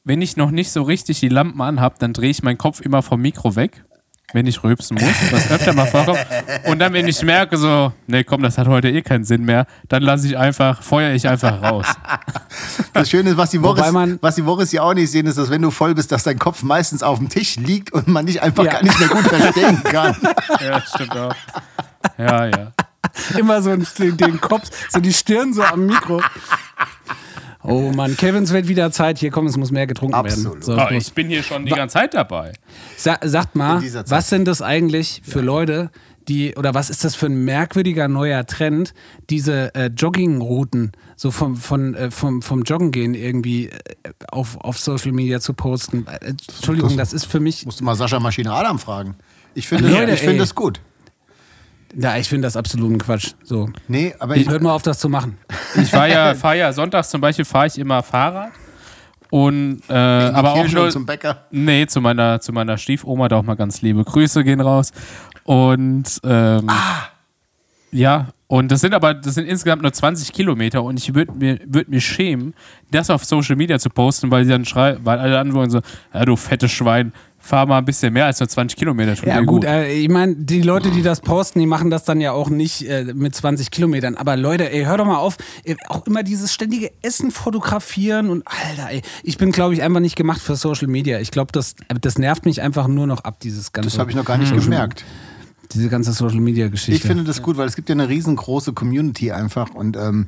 wenn ich noch nicht so richtig die Lampen anhab, dann drehe ich meinen Kopf immer vom Mikro weg, wenn ich rülpsen muss, was öfter mal vorkommt. Und dann, wenn ich merke, so, nee, komm, das hat heute eh keinen Sinn mehr, dann lasse ich einfach, feuere ich einfach raus. Das Schöne ist, was die Woche, Wobei man- was die Woche ja auch nicht sehen, ist, dass wenn du voll bist, dass dein Kopf meistens auf dem Tisch liegt und man dich einfach Ja. gar nicht mehr gut verstehen kann. Ja, stimmt auch. Ja, ja. immer so den, den Kopf, so die Stirn so am Mikro. Oh Mann, Kevins wird wieder Zeit. Hier komm, es muss mehr getrunken Absolut. werden. So, Oh, ich bin hier schon die ganze Zeit dabei. Sa sagt mal, was sind das eigentlich für Leute, die, oder was ist das für ein merkwürdiger neuer Trend, diese äh, Joggingrouten so vom, von, äh, vom, vom Joggen gehen irgendwie äh, auf, auf Social Media zu posten? Äh, Entschuldigung, das ist für mich, Musst du mal Sascha Maschine Adam fragen. Ich finde Leute, ich finde das gut. Ja, ich finde das absoluten Quatsch. So. Nee, aber ich, Hört mal auf, das zu machen. Ich fahre ja, fahr ja sonntags zum Beispiel, fahre ich immer Fahrrad. Und, äh, aber auch nur, zum Bäcker. Nee, zu meiner, zu meiner Stiefoma, da auch mal ganz liebe Grüße gehen raus. Und ähm, ja, und das sind aber, das sind insgesamt nur 20 Kilometer und ich würde mir, würd mir schämen, das auf Social Media zu posten, weil sie dann schreien, weil alle antworten so, ja du fettes Schwein, fahr mal ein bisschen mehr als nur 20 Kilometer. tut Ja dir gut, äh, ich meine, die Leute, die das posten, die machen das dann ja auch nicht äh, mit 20 Kilometern. Aber Leute, ey, hör doch mal auf, ey, auch immer dieses ständige Essen fotografieren und Alter, ey, ich bin, glaube ich, einfach nicht gemacht für Social Media. Ich glaube, das, das nervt mich einfach nur noch ab, dieses ganze, Das habe ich noch gar nicht gemerkt. diese ganze Social Media Geschichte. Ich finde das gut, weil es gibt ja eine riesengroße Community einfach und ähm,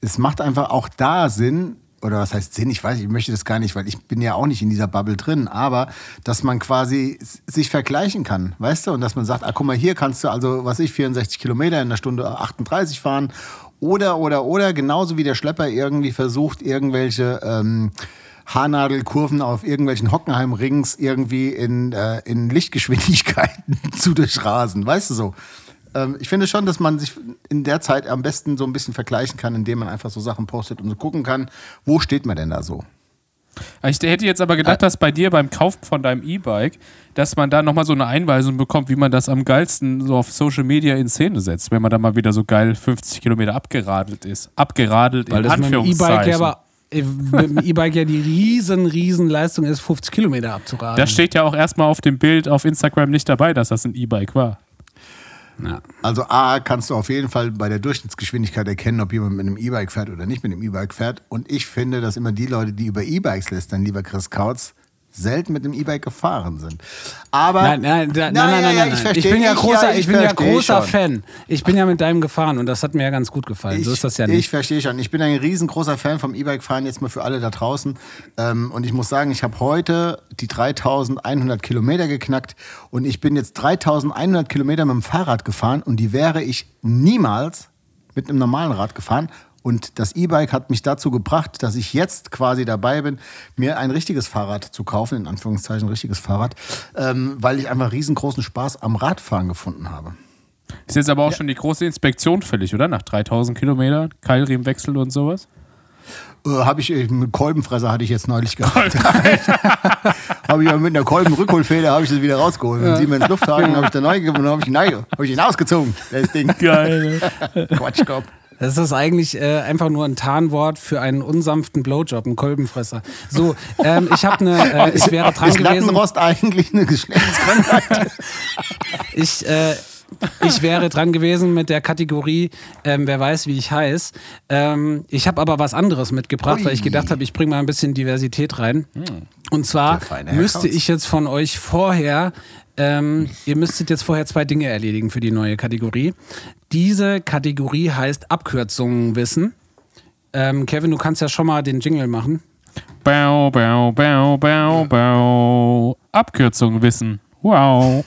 es macht einfach auch da Sinn, oder was heißt Sinn, ich weiß, ich möchte das gar nicht, weil ich bin ja auch nicht in dieser Bubble drin, aber dass man quasi sich vergleichen kann, weißt du, und dass man sagt, ah, guck mal, hier kannst du also, was ich, 64 Kilometer in der Stunde 38 fahren. Oder, oder, oder, genauso wie der Schlepper irgendwie versucht, irgendwelche ähm, Haarnadelkurven auf irgendwelchen Hockenheim-Rings irgendwie in, äh, in Lichtgeschwindigkeiten zu durchrasen, weißt du so. Ähm, ich finde schon, dass man sich in der Zeit am besten so ein bisschen vergleichen kann, indem man einfach so Sachen postet und so gucken kann, wo steht man denn da so. Ich hätte jetzt aber gedacht, dass bei dir beim Kauf von deinem E-Bike, dass man da nochmal so eine Einweisung bekommt, wie man das am geilsten so auf Social Media in Szene setzt, wenn man da mal wieder so geil 50 Kilometer abgeradelt ist. Abgeradelt weil in das mit dem Anführungszeichen. E-Bike ja aber äh, mit dem E-Bike ja die riesen, riesen Leistung ist, 50 Kilometer abzuraden. Das steht ja auch erstmal auf dem Bild auf Instagram nicht dabei, dass das ein E-Bike war. Ja. Also A, kannst du auf jeden Fall bei der Durchschnittsgeschwindigkeit erkennen, ob jemand mit einem E-Bike fährt oder nicht mit einem E-Bike fährt. Und ich finde, dass immer die Leute, die über E-Bikes lästern, lieber Chris Kautz, selten mit dem E-Bike gefahren sind. Aber Nein, nein, nein, nein, ja, nein, ja, nein. ich Ich, bin ja ich- großer, ich ich bin ja großer schon. Fan. Ich bin ja mit deinem gefahren und das hat mir ja ganz gut gefallen. so ist das ja Ich nicht. verstehe schon. Ich bin ein riesengroßer Fan vom E-Bike-Fahren, jetzt mal für alle da draußen. Ähm, und ich muss sagen, ich habe heute die 3100 Kilometer geknackt und ich bin jetzt 3100 Kilometer mit dem Fahrrad gefahren und die wäre ich niemals mit einem normalen Rad gefahren. Und das E-Bike hat mich dazu gebracht, dass ich jetzt quasi dabei bin, mir ein richtiges Fahrrad zu kaufen, in Anführungszeichen ein richtiges Fahrrad, ähm, weil ich einfach riesengroßen Spaß am Radfahren gefunden habe. Ist jetzt aber auch schon die große Inspektion fällig, oder? Nach 3000 Kilometern, Keilriemenwechsel und sowas. Äh, habe ich, äh, mit Kolbenfresser hatte ich jetzt neulich gehabt. habe ich ja mit einer Kolbenrückholfeder habe ich das wieder rausgeholt. Mit Siemens Lufthaken habe ich da neu gegeben und habe ich, habe ich ihn ausgezogen. Das Ding. Geil. Quatschkopf. Das ist eigentlich äh, einfach nur ein Tarnwort für einen unsanften Blowjob, einen Kolbenfresser. So, ähm, ich habe eine, äh, ich wäre dran Ist gewesen. Lattenrost eigentlich eine Geschlechtskrankheit? Ich, äh, ich wäre dran gewesen mit der Kategorie, ähm, wer weiß, wie ich heiß. Ähm, ich habe aber was anderes mitgebracht, weil ich Ui. gedacht habe, ich bringe mal ein bisschen Diversität rein. Und zwar müsste ich jetzt von euch vorher, ähm, ihr müsstet jetzt vorher zwei Dinge erledigen für die neue Kategorie. Diese Kategorie heißt Abkürzungen wissen. Ähm, Kevin, du kannst ja schon mal den Jingle machen. Bau, bau, bau, bau, bau. Abkürzung wissen. Wow.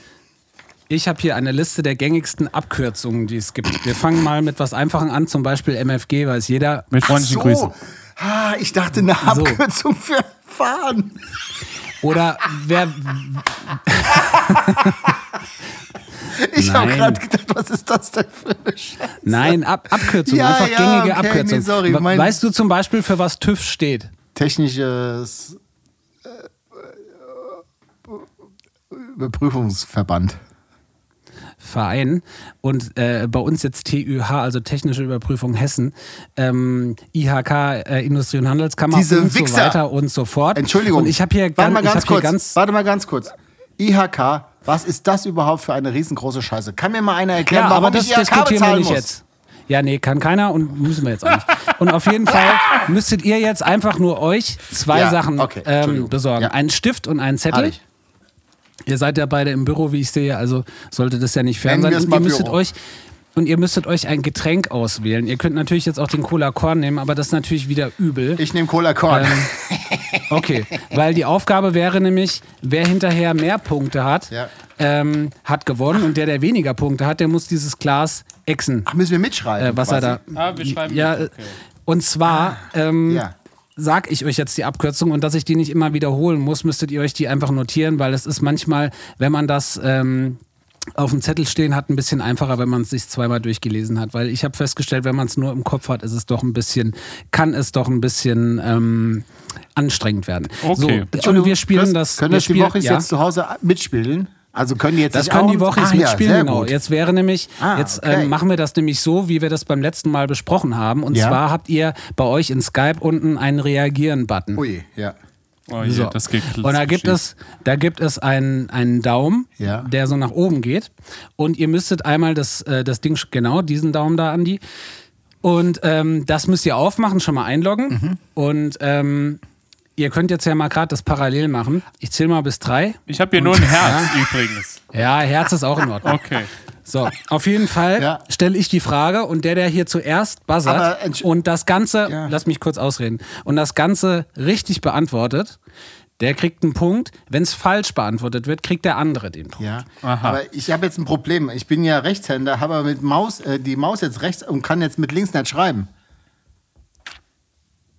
Ich habe hier eine Liste der gängigsten Abkürzungen, die es gibt. Wir fangen mal mit was Einfachem an, zum Beispiel MFG, weiß jeder. Mit freundlichen so. Grüßen. Ah, ich dachte eine So. Abkürzung für Fahren. Oder wer, Ich habe gerade gedacht, was ist das denn für eine Scheiße? Nein, Ab Abkürzung, Ja, einfach ja, gängige okay, Abkürzung. nee, sorry, We- weißt du zum Beispiel, für was TÜV steht? Technisches äh, Überprüfungsverband. Verein und äh, bei uns jetzt TÜH, also Technische Überprüfung Hessen, ähm, IHK, äh, Industrie- und Handelskammer Diese und so Wichser. weiter und so fort. Entschuldigung. Und ich habe hier, Warte mal ganz kurz. ganz Warte mal ganz kurz. IHK, was ist das überhaupt für eine riesengroße Scheiße? Kann mir mal einer erklären, ja, aber das ich diskutieren wir nicht muss? jetzt. Ja, nee, kann keiner und müssen wir jetzt auch nicht. Und auf jeden Fall müsstet ihr jetzt einfach nur euch zwei Ja, Sachen okay, ähm, besorgen. Ja. Einen Stift und einen Zettel. ich. Ihr seid ja beide im Büro, wie ich sehe, also sollte das ja nicht fern Nennen sein. Und ihr müsstet Büro. euch und ihr müsstet euch ein Getränk auswählen. Ihr könnt natürlich jetzt auch den Cola Korn nehmen, aber das ist natürlich wieder übel. Ich nehme Cola Korn. Ähm, Okay, weil die Aufgabe wäre nämlich, wer hinterher mehr Punkte hat, Ja. ähm, hat gewonnen und der, der weniger Punkte hat, der muss dieses Glas exen. Ach, müssen wir mitschreiben? Äh, was er quasi? da. Ah, wir schreiben ja, mit, äh, okay. Und zwar ähm, Ja. sag ich euch jetzt die Abkürzung und dass ich die nicht immer wiederholen muss, müsstet ihr euch die einfach notieren, weil es ist manchmal, wenn man das ähm, auf dem Zettel stehen hat, ein bisschen einfacher, wenn man es sich zweimal durchgelesen hat. Weil ich habe festgestellt, wenn man es nur im Kopf hat, ist es doch ein bisschen, kann es doch ein bisschen ähm, anstrengend werden. Okay. So, und wir spielen das. Können wir das die spielen- Woche ja. jetzt zu Hause mitspielen? Also können die jetzt Das können die Woche Ah, ja, mitspielen, sehr genau. gut. Jetzt wäre nämlich, Ah, jetzt okay. ähm, machen wir das nämlich so, wie wir das beim letzten Mal besprochen haben. Und Ja. zwar habt ihr bei euch in Skype unten einen Reagieren-Button. Ui, ja. Oh je, So. das geht Und da gibt es, da gibt es einen, einen Daumen, Ja. der so nach oben geht. Und ihr müsstet einmal das, äh, das Ding, genau, diesen Daumen da, Andi. Und ähm, das müsst ihr aufmachen, schon mal einloggen. Mhm. Und ähm, ihr könnt jetzt ja mal gerade das parallel machen. Ich zähle mal bis drei. Ich habe hier nur ein Herz übrigens. Ja, Herz ist auch in Ordnung. Okay. So, auf jeden Fall Ja. stelle ich die Frage und der, der hier zuerst buzzert und das Ganze, Ja. lass mich kurz ausreden, und das Ganze richtig beantwortet, der kriegt einen Punkt. Wenn es falsch beantwortet wird, kriegt der andere den Punkt. Ja, Aha. aber ich habe jetzt ein Problem. Ich bin ja Rechtshänder, habe aber mit Maus, äh, die Maus jetzt rechts und kann jetzt mit links nicht schreiben.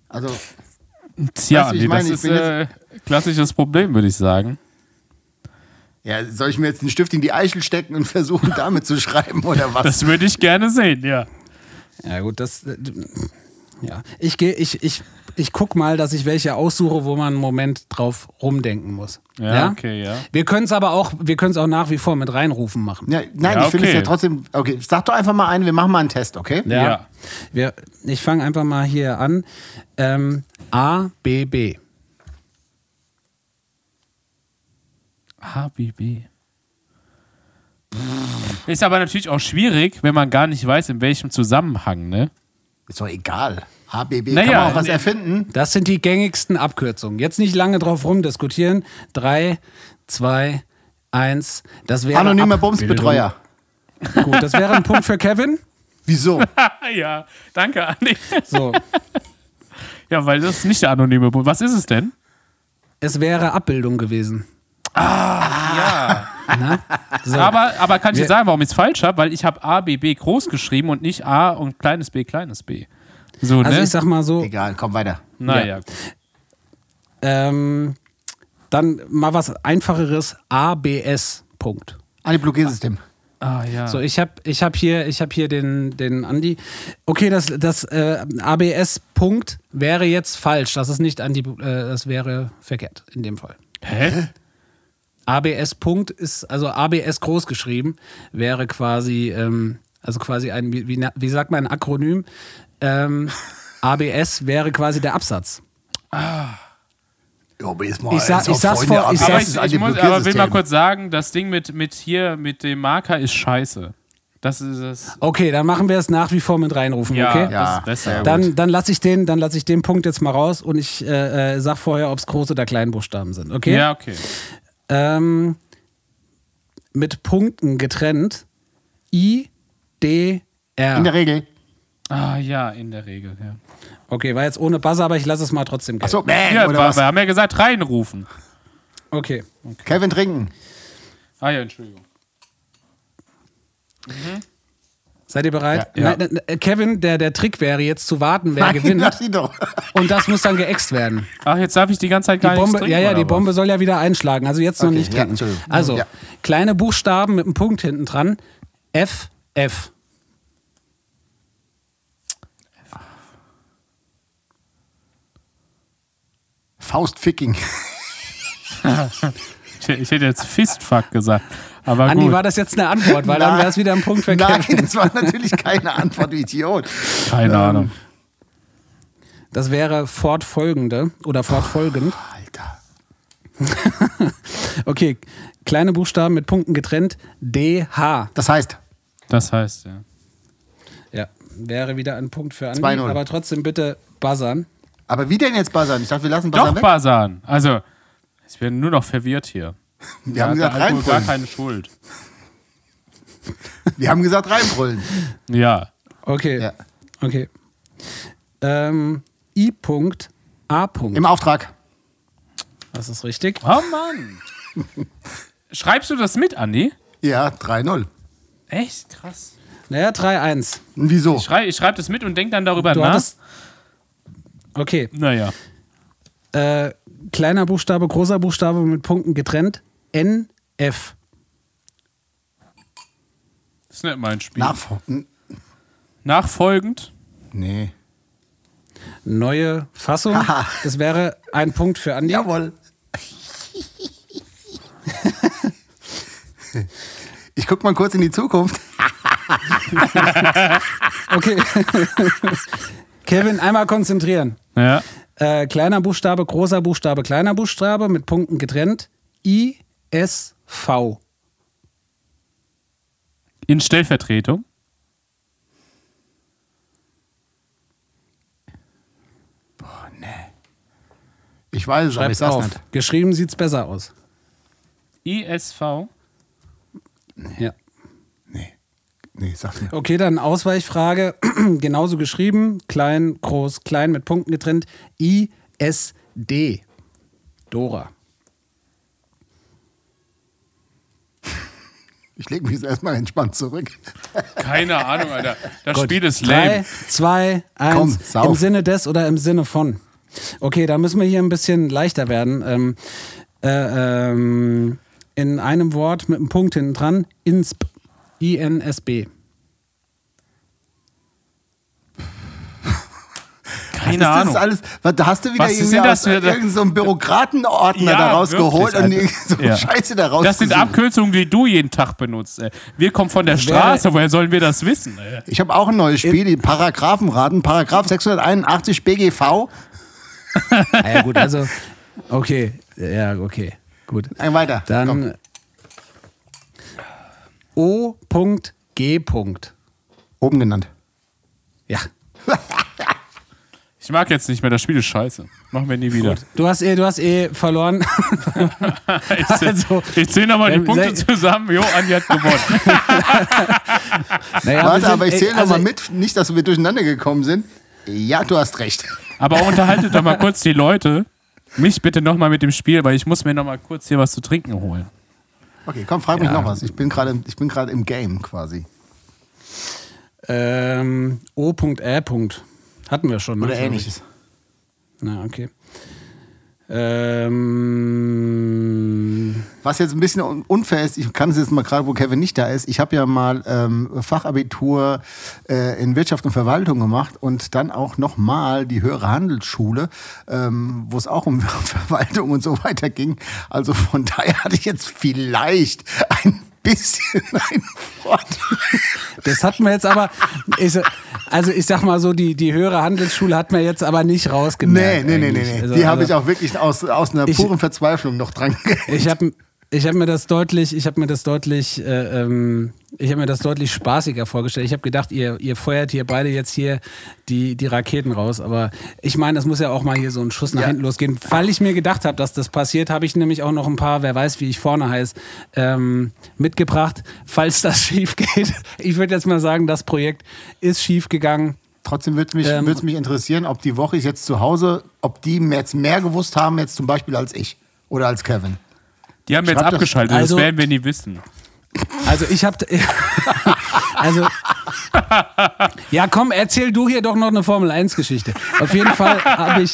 Also, Tja, Weißt du, ich Andi, meine, das ich ist bin äh, klassisches Problem, würde ich sagen. Ja, soll ich mir jetzt einen Stift in die Eichel stecken und versuchen, damit zu schreiben oder was? Das würde ich gerne sehen, ja. Ja, gut, das. äh, Ja, ich gehe, ich, ich, ich guck mal, dass ich welche aussuche, wo man einen Moment drauf rumdenken muss. Ja, okay, ja. Wir können es aber auch, wir können es auch nach wie vor mit reinrufen machen. ja, nein, Ja, ich finde es okay. ja trotzdem. Okay, sag doch einfach mal einen, wir machen mal einen Test, okay? Ja. Wir, ich fange einfach mal hier an. Ähm, A, B, B. HBB. Ist aber natürlich auch schwierig, wenn man gar nicht weiß, in welchem Zusammenhang, ne? Ist doch egal. HBB, Naja, kann man auch was nee. erfinden? Das sind die gängigsten Abkürzungen. Jetzt nicht lange drauf rumdiskutieren. Drei, zwei, eins. Das wäre Anonymer. Bumsbetreuer. Gut, das wäre ein Punkt für Kevin. Wieso? ja, danke, Andi. So, Ja, weil das ist nicht der anonyme Buch. Was ist es denn? es wäre Abbildung gewesen. Ja. Na? So. Aber, aber kann ich dir sagen, warum ich es falsch habe? Weil ich habe A, B, B groß geschrieben und nicht A und kleines b, kleines b. So, Also ne? ich sag mal so, Egal, komm weiter. naja. ähm, dann mal was einfacheres. ABS. Punkt. Anti-Blockiersystem. Ah ja. So, ich habe ich hab hier, ich hab hier den, den Andi. Okay, das, das äh, ABS-Punkt wäre jetzt falsch. Das ist nicht Andi, äh, das wäre verkehrt in dem Fall. Hä? ABS-Punkt ist, also ABS groß geschrieben, wäre quasi, ähm, also quasi ein, wie, wie, sagt man, ein Akronym. Ähm, ABS wäre quasi der Absatz. Ja, aber jetzt mal Ich sa- ernsthaft, ich sag's ich ich, ich muss, aber will mal kurz sagen, das Ding mit, mit hier, mit dem Marker ist scheiße. Das ist es. Okay, dann machen wir es nach wie vor mit reinrufen, Ja, okay? das Ja, ist besser. Dann, dann lasse ich, den- dann lass ich den Punkt jetzt mal raus und ich äh, äh, sag vorher, ob es Groß- oder Kleinbuchstaben sind, okay? Ja, okay. Ähm, mit Punkten getrennt. I, D, R. In der Regel. Ah ja, in der Regel, ja. okay, war jetzt ohne Buzzer, aber ich lasse es mal trotzdem gelten. Achso, bäh, Ja, oder wir, was? wir haben ja gesagt, reinrufen. Okay. Kevin trinken. Ah ja, Entschuldigung. Seid ihr bereit? Ja. Nein, nein, nein, Kevin, der, der Trick wäre jetzt zu warten, wer Nein, gewinnt. lass ihn doch. Und das muss dann geäxt werden. Ach, jetzt darf ich die ganze Zeit Die gar nichts Bombe, trinken, ja, ja, die was? Bombe soll ja wieder einschlagen. Also jetzt noch Okay, nicht ja, trinken. Also, Ja. kleine Buchstaben mit einem Punkt hinten dran. F, F. Faustficking. Ich, ich hätte jetzt Fistfuck gesagt. Aber Andi, gut, war das jetzt eine Antwort? Weil dann wäre es wieder ein Punkt für Nein, Kevin. das war natürlich keine Antwort, du Idiot. keine Ahnung. Das wäre fortfolgende oder fortfolgend. Alter. Okay, kleine Buchstaben mit Punkten getrennt. D, H. Das heißt, Das heißt, ja. Ja, wäre wieder ein Punkt für Andi. 2-0. Aber trotzdem bitte buzzern. aber wie denn jetzt buzzern? Ich dachte, wir lassen buzzern Doch, weg. Basan. Also, ich bin nur noch verwirrt hier. Wir haben Da gesagt Alkohol gar reinbrüllen. keine Schuld. Wir haben gesagt reinbrüllen. Ja. Okay. Ja. Okay. Ähm, I. Punkt, A. Punkt. Im Auftrag. Das ist richtig. Oh Mann. Schreibst du das mit, Andi? Ja, 3-0. Echt? Krass. Naja, 3-1. Und Wieso? Ich schreibe ich schreib das mit und denk dann darüber Du nach. hattest. Okay. Naja. Äh, kleiner Buchstabe, großer Buchstabe mit Punkten getrennt. N, F. Das ist nicht mein Spiel. Nachfol N- Nachfolgend. Nee. Neue Fassung. Haha. Das wäre ein Punkt für Andi. Jawohl. Ich guck mal kurz in die Zukunft. Okay. Kevin, einmal konzentrieren. Ja. Äh, kleiner Buchstabe, großer Buchstabe, kleiner Buchstabe mit Punkten getrennt. I, S, V. In Stellvertretung. Ich weiß es, aber ich Schreibt sag's auf. nicht. Geschrieben sieht's besser aus. ISV. Ja. Nee. Nee, sag mir. Okay, dann Ausweichfrage. Genauso geschrieben. Klein, groß, klein mit Punkten getrennt. I, S, D. Dora. Ich lege mich jetzt erstmal entspannt zurück. Keine Ahnung, Alter. Das Gut. Spiel ist Drei, lame. zwei, eins. Komm, sauf. Im Sinne des oder im Sinne von. Okay, da müssen wir hier ein bisschen leichter werden. Ähm, äh, ähm, in einem Wort mit einem Punkt hinten dran. INSB. I-N-S-B. Keine das Ahnung. ist alles, was, da hast du wieder Was irgendwie sind das aus für- irgendeinem so Bürokratenordner Ja, da rausgeholt und so Ja. Scheiße da rausgesucht. Das sind Abkürzungen, die du jeden Tag benutzt. Ey. Wir kommen von der Das Straße, woher sollen wir das wissen? Ey? Ich habe auch ein neues Spiel, die Paragraphenraten, Paragraph 681 BGV. Ah, ja, gut, also. Okay, ja, okay. Gut. Ein weiter. Dann. O.G. Oben genannt. Ja. Ich mag jetzt nicht mehr, das Spiel ist scheiße. Machen wir nie wieder. Du hast eh, du hast eh verloren. Ich zähl, Also, ich zähl nochmal die ähm, Punkte zusammen. Jo, Andi hat gewonnen. Naja, Warte, aber ich ey, zähle also, nochmal mit, nicht, dass wir durcheinander gekommen sind. Ja, du hast recht. Aber unterhaltet doch mal kurz die Leute. Mich bitte nochmal mit dem Spiel, weil ich muss mir nochmal kurz hier was zu trinken holen. Okay, komm, frag mich Ja. noch was. Ich bin gerade ich bin gerade im Game quasi. Ähm, O.R. Hatten wir schon. ne, Oder ähnliches. Na, okay. Ähm, Was jetzt ein bisschen un- unfair ist, ich kann es jetzt mal gerade, wo Kevin nicht da ist. Ich habe ja mal ähm, Fachabitur äh, in Wirtschaft und Verwaltung gemacht und dann auch nochmal die höhere Handelsschule, ähm, wo es auch um Verwaltung und so weiter ging. Also von daher hatte ich jetzt vielleicht ein bisschen einen Vorteil. Das hat man jetzt aber, ich, also ich sag mal so, die, die höhere Handelsschule hat man jetzt aber nicht Nee, rausgemerkt. nee, nee, nee, eigentlich. nee. Also, Die habe also ich auch wirklich aus, aus einer Ich- puren Verzweiflung noch dran gehängt. Ich habe ich hab mir das deutlich, ich habe mir das deutlich, äh, ähm, ich habe mir das deutlich spaßiger vorgestellt. Ich habe gedacht, ihr, ihr feuert hier beide jetzt hier die, die Raketen raus. Aber ich meine, es muss ja auch mal hier so ein Schuss nach Ja. hinten losgehen. Weil ich mir gedacht habe, dass das passiert, habe ich nämlich auch noch ein paar, wer weiß, wie ich vorne heiß, ähm, mitgebracht, falls das schief geht. Ich würde jetzt mal sagen, das Projekt ist schief gegangen. Trotzdem würde mich, Ähm, mich interessieren, ob die Woche jetzt zu Hause, ob die jetzt mehr gewusst haben, jetzt zum Beispiel als ich oder als Kevin. Die haben jetzt Schreibt das- abgeschaltet, also- das werden wir nie wissen. Also ich habe, also ja, komm, erzähl du hier doch noch eine Formel 1 Geschichte. Auf jeden Fall habe ich,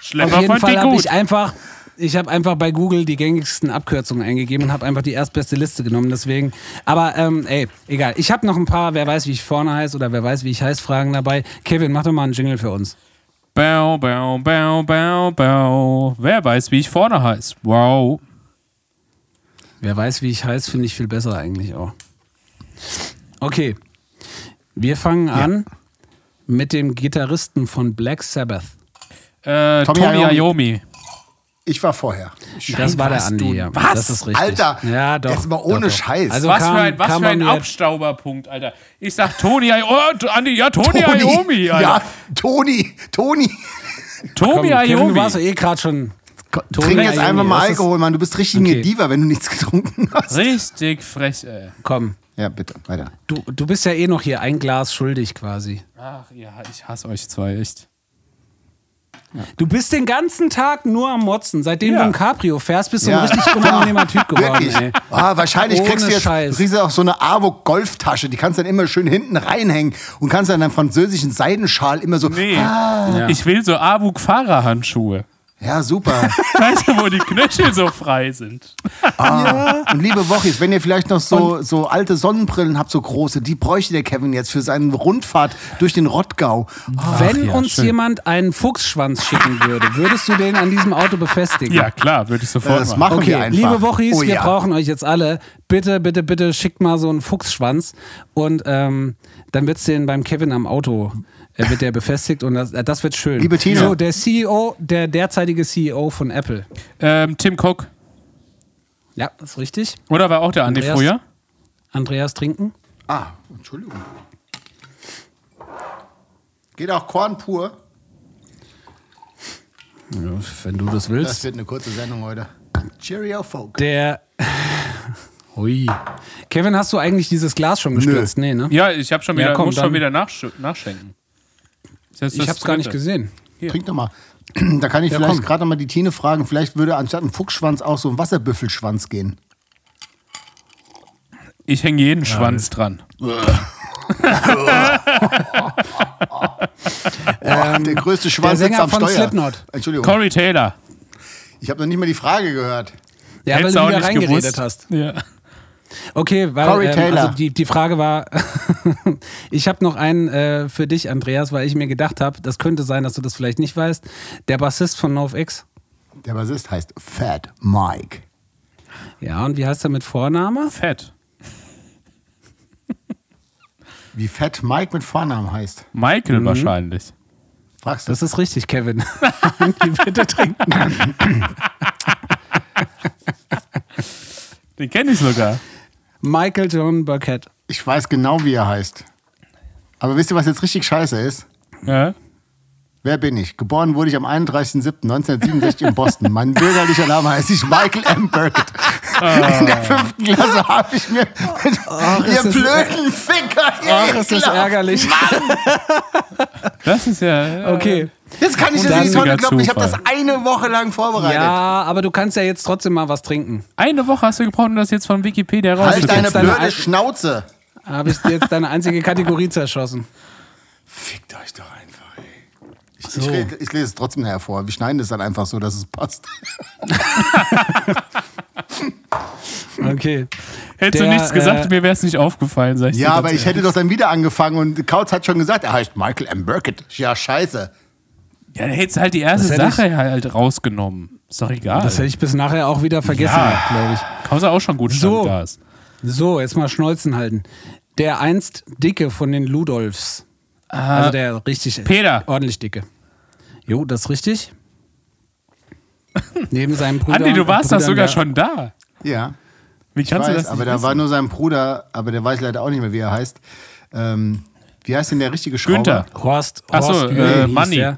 Schlepper auf jeden Fall habe ich einfach, ich habe einfach bei Google die gängigsten Abkürzungen eingegeben und habe einfach die erstbeste Liste genommen. Deswegen, aber ähm, ey, egal. Ich habe noch ein paar, wer weiß, wie ich vorne heiße oder wer weiß, wie ich heiße, Fragen dabei. Kevin, mach doch mal einen Jingle für uns. Bau, bau, bau, bau, bau. Wer weiß, wie ich vorne heiße. Wow. Wer weiß, wie ich heiße, finde ich viel besser eigentlich auch. Okay, wir fangen an mit dem Gitarristen von Black Sabbath. Äh, Tommy Tony Iommi. Ayomi. Ich war vorher. Das war der Andi, ja. Was? Das ist richtig. Alter, ja, doch. jetzt mal ohne doch, doch. Scheiß. Also Was kam, für ein, was für ein Abstauberpunkt, Alter. Ich sag Tony Ayomi. Oh, Andi, ja, Tony, Ayomi, Alter. Ja, Toni, Toni. Kevin, Ayomi. du warst eh gerade schon. Trink jetzt einfach mal Alkohol, Mann. Du bist richtig Okay. eine Diva, wenn du nichts getrunken hast. Richtig frech, ey. Komm, Ja, bitte, weiter. du, du bist ja eh noch hier ein Glas schuldig quasi. Ach ja, ich hasse euch zwei, echt. Du bist den ganzen Tag nur am Motzen. Seitdem Ja. du ein Cabrio fährst, bist du Ja. ein richtig unangenehmer Typ geworden. Wirklich. Ey. Ah, wahrscheinlich Ohne kriegst du jetzt Scheiß. kriegst ja auch so eine Avo Golftasche, die kannst du dann immer schön hinten reinhängen und kannst dann deinen französischen Seidenschal immer so. Nee. Ja. Ich will so Abuk-Fahrerhandschuhe. Ja, super. Weißt du, wo die Knöchel so frei sind? Ah. Und liebe Wochis, wenn ihr vielleicht noch so, so alte Sonnenbrillen habt, so große, die bräuchte der Kevin jetzt für seine Rundfahrt durch den Rottgau. Wenn ja, uns schön. jemand einen Fuchsschwanz schicken würde, würdest du den an diesem Auto befestigen? Ja, klar, würde ich sofort Das machen. Okay, wir einfach. liebe Wochis, Oh wir ja. brauchen euch jetzt alle. Bitte, bitte, bitte schickt mal so einen Fuchsschwanz und ähm, dann wird's den beim Kevin am Auto äh, wird der befestigt und das, äh, das wird schön. Liebe Tina. So, der CEO, der derzeitige CEO von Apple. Ähm, Tim Cook. Ja, das ist richtig. Oder war auch der Andi Andreas? früher? Andreas trinken. Ah, Entschuldigung. Geht auch Korn pur. Ja, wenn du das willst. Das wird eine kurze Sendung heute. Cheerio, Folk. Der. Hui. Kevin, hast du eigentlich dieses Glas schon gestürzt? Nee, ne? Ja, ich habe schon Ja, wieder, komm, muss schon wieder nachsch nachschenken. Das Ich das hab's gar nicht gesehen. Trink doch mal. Da kann ich Ja, vielleicht gerade noch mal die Tine fragen. Vielleicht würde anstatt ein Fuchsschwanz auch so ein Wasserbüffelschwanz gehen. Ich hänge jeden Schwanz dran. der größte Schwanz Ähm, der Sänger am von Steuer. Slipknot. Entschuldigung. Corey Taylor. Ich habe noch nicht mal die Frage gehört. Ja, weil Hättest du auch wieder nicht reingeredet gewusst. hast. Ja. Okay, weil Corey ähm, Taylor. also die, die Frage war, ich habe noch einen äh, für dich, Andreas, weil ich mir gedacht habe, das könnte sein, dass du das vielleicht nicht weißt. Der Bassist von NoFX. Der Bassist heißt Fat Mike. Ja, und wie heißt er mit Vorname? Fett. Wie Fat Mike mit Vornamen heißt. Michael Mhm. wahrscheinlich. Fragst du? Das ist richtig, Kevin. Die bitte trinken. Den kenne ich sogar. Michael John Burkett. Ich weiß genau, wie er heißt. Aber wisst ihr, was jetzt richtig scheiße ist? Ja? Wer bin ich? Geboren wurde ich am 31.07.1967 in Boston. Mein bürgerlicher Name heißt ich Michael M. Burkett. Ah. In der fünften Klasse habe ich mir mit ihr blöden Ficker ihr Ach, ist das ärgerlich. Das ist ja. Okay. Jetzt kann ich Und das nicht heute glauben. Ich habe das eine Woche lang vorbereitet. Ja, aber du kannst ja jetzt trotzdem mal was trinken. Eine Woche hast du gebraucht, um das jetzt von Wikipedia halt rauszufinden. deine jetzt deine blöde Al- Schnauze. Habe ich jetzt deine einzige Kategorie zerschossen. Fickt euch doch einfach, ey. Ich, ich, rede- ich lese es trotzdem hervor. Wir schneiden es dann einfach so, dass es passt. Okay. Hättest du Der, nichts gesagt, äh, mir wäre es nicht aufgefallen, sag ich dir Ja, aber ich ehrlich. hätte doch dann wieder angefangen und Kautz hat schon gesagt, er heißt Michael M. Burkett. Ja, scheiße. Ja, dann hättest du halt die erste Sache halt rausgenommen. Ist doch egal. Das hätte ich bis nachher auch wieder vergessen, Ja. glaube ich. Hauser auch schon gut So. stand da ist. So, jetzt mal Schnolzen halten. Der einst Dicke von den Ludolfs. also der richtig Peter. ordentlich Dicke. Jo, das ist richtig. Neben seinem Bruder. Andi, du warst doch sogar schon da. Ja. Wie Ich kannst du weiß, das aber nicht da wissen? war nur sein Bruder, aber der weiß leider auch nicht mehr, wie er heißt. Ähm, wie heißt denn der richtige Schrauber? Günther. Horst, Ach so, Horst äh, Manni.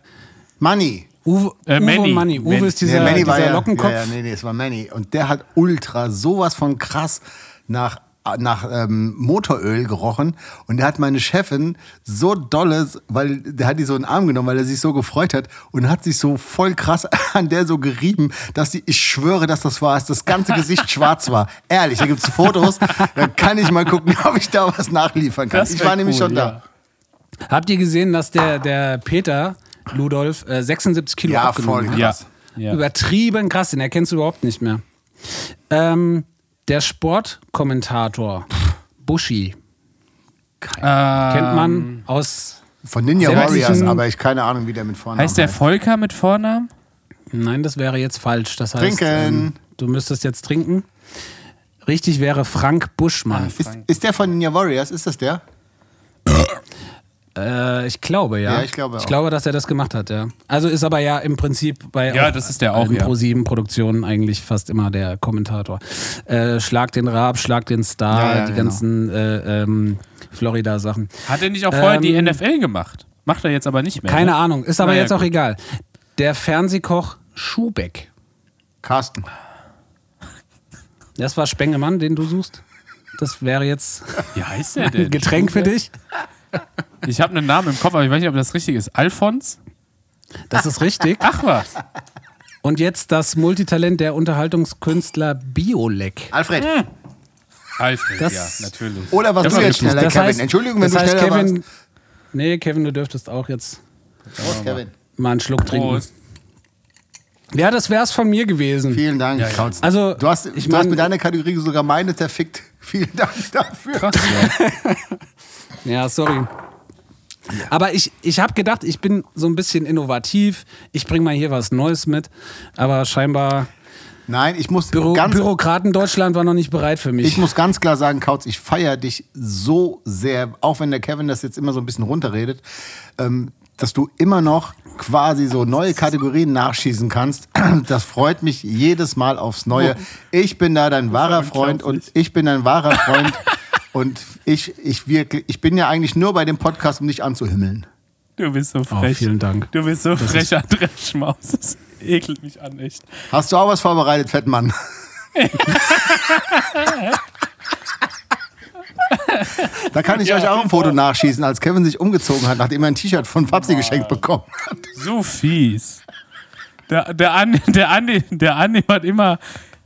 Manny. Uwe, Äh, Uwe Manny. Uwe ist dieser, Manny war dieser ja, Lockenkopf. Ja, ja, nee, nee, es war Manny. Und der hat ultra sowas von krass nach, nach ähm, Motoröl gerochen. Und der hat meine Chefin so dolles, weil der hat die so in den Arm genommen, weil er sich so gefreut hat und hat sich so voll krass an der so gerieben, dass die, ich schwöre, dass das war, dass das ganze Gesicht schwarz war. Ehrlich, da gibt's Fotos, da kann ich mal gucken, ob ich da was nachliefern kann. Ich war nämlich cool, schon da. Habt ihr gesehen, dass der, der Peter Ludolf äh, 76 Kilo Ja, abgenommen voll hat? Ja. krass. ja. Übertrieben krass, den erkennst du überhaupt nicht mehr. Ähm, der Sportkommentator Bushi kennt man aus. Von Ninja Warriors, aber ich keine Ahnung, wie der mit vorne Heißt der Volker mit Vornamen? Nein, das wäre jetzt falsch. Das heißt, Trinken. ähm, du müsstest jetzt trinken. Richtig wäre Frank Buschmann. Ist, ist der von Ninja Warriors? Ist das der? Äh, ich glaube, ja. Ja, ich glaube auch. Ich glaube, dass er das gemacht hat, ja. Also ist aber ja im Prinzip bei Ja, das ist der auch, ja. Pro-7-Produktionen eigentlich fast immer der Kommentator. Äh, Schlag den Raab, Schlag den Star, Ja, ja, die genau. ganzen äh, ähm, Florida-Sachen. Hat er nicht auch vorher die Ähm, NFL gemacht? Macht er jetzt aber nicht mehr. Keine ne? Ahnung, ist aber Naja, jetzt auch gut. egal. Der Fernsehkoch Schubeck. Carsten. Das war Spengemann, den du suchst. Das wäre jetzt Wie heißt der ein denn? Getränk für dich. Ich habe einen Namen im Kopf, aber ich weiß nicht, ob das richtig ist. Alfons? Das ist richtig. Ach was. Und jetzt das Multitalent der Unterhaltungskünstler Biolek. Alfred. Alfred, Das- ja, natürlich. Oder was Das du jetzt schneller, Das Kevin. heißt, Entschuldigung, wenn das du heißt, schneller Kevin, warst. Nee, Kevin, du dürftest auch jetzt Prost, Kevin. mal einen Schluck trinken. Prost. Ja, das wär's von mir gewesen. Vielen Dank, ja. Kautz. Also, du hast, ich du hast mein- mit deiner Kategorie sogar meine zerfickt. Vielen Dank dafür. Krass, ja. Ja, sorry. Aber ich, ich habe gedacht, ich bin so ein bisschen innovativ. Ich bringe mal hier was Neues mit. Aber scheinbar Nein, ich muss Büro, ganz Bürokraten Deutschland war noch nicht bereit für mich. Ich muss ganz klar sagen, Kautz, ich feiere dich so sehr, auch wenn der Kevin das jetzt immer so ein bisschen runterredet, ähm, dass du immer noch quasi so neue Kategorien nachschießen kannst. Das freut mich jedes Mal aufs Neue. Ich bin da dein wahrer Freund und ich bin dein wahrer Freund. und ich, ich, wirklich, ich bin ja eigentlich nur bei dem Podcast, um dich anzuhimmeln. Du bist so frech. Oh, vielen Dank. Du bist so frech, Andreas Schmaus. Das ekelt mich an, echt. Hast du auch was vorbereitet, Fettmann? Da kann ich Ja, euch auch ein Foto nachschießen, als Kevin sich umgezogen hat, nachdem er ein T-Shirt von Fabsi geschenkt bekommen hat. So fies. Der, der, Andi, der, Andi, der Andi macht immer,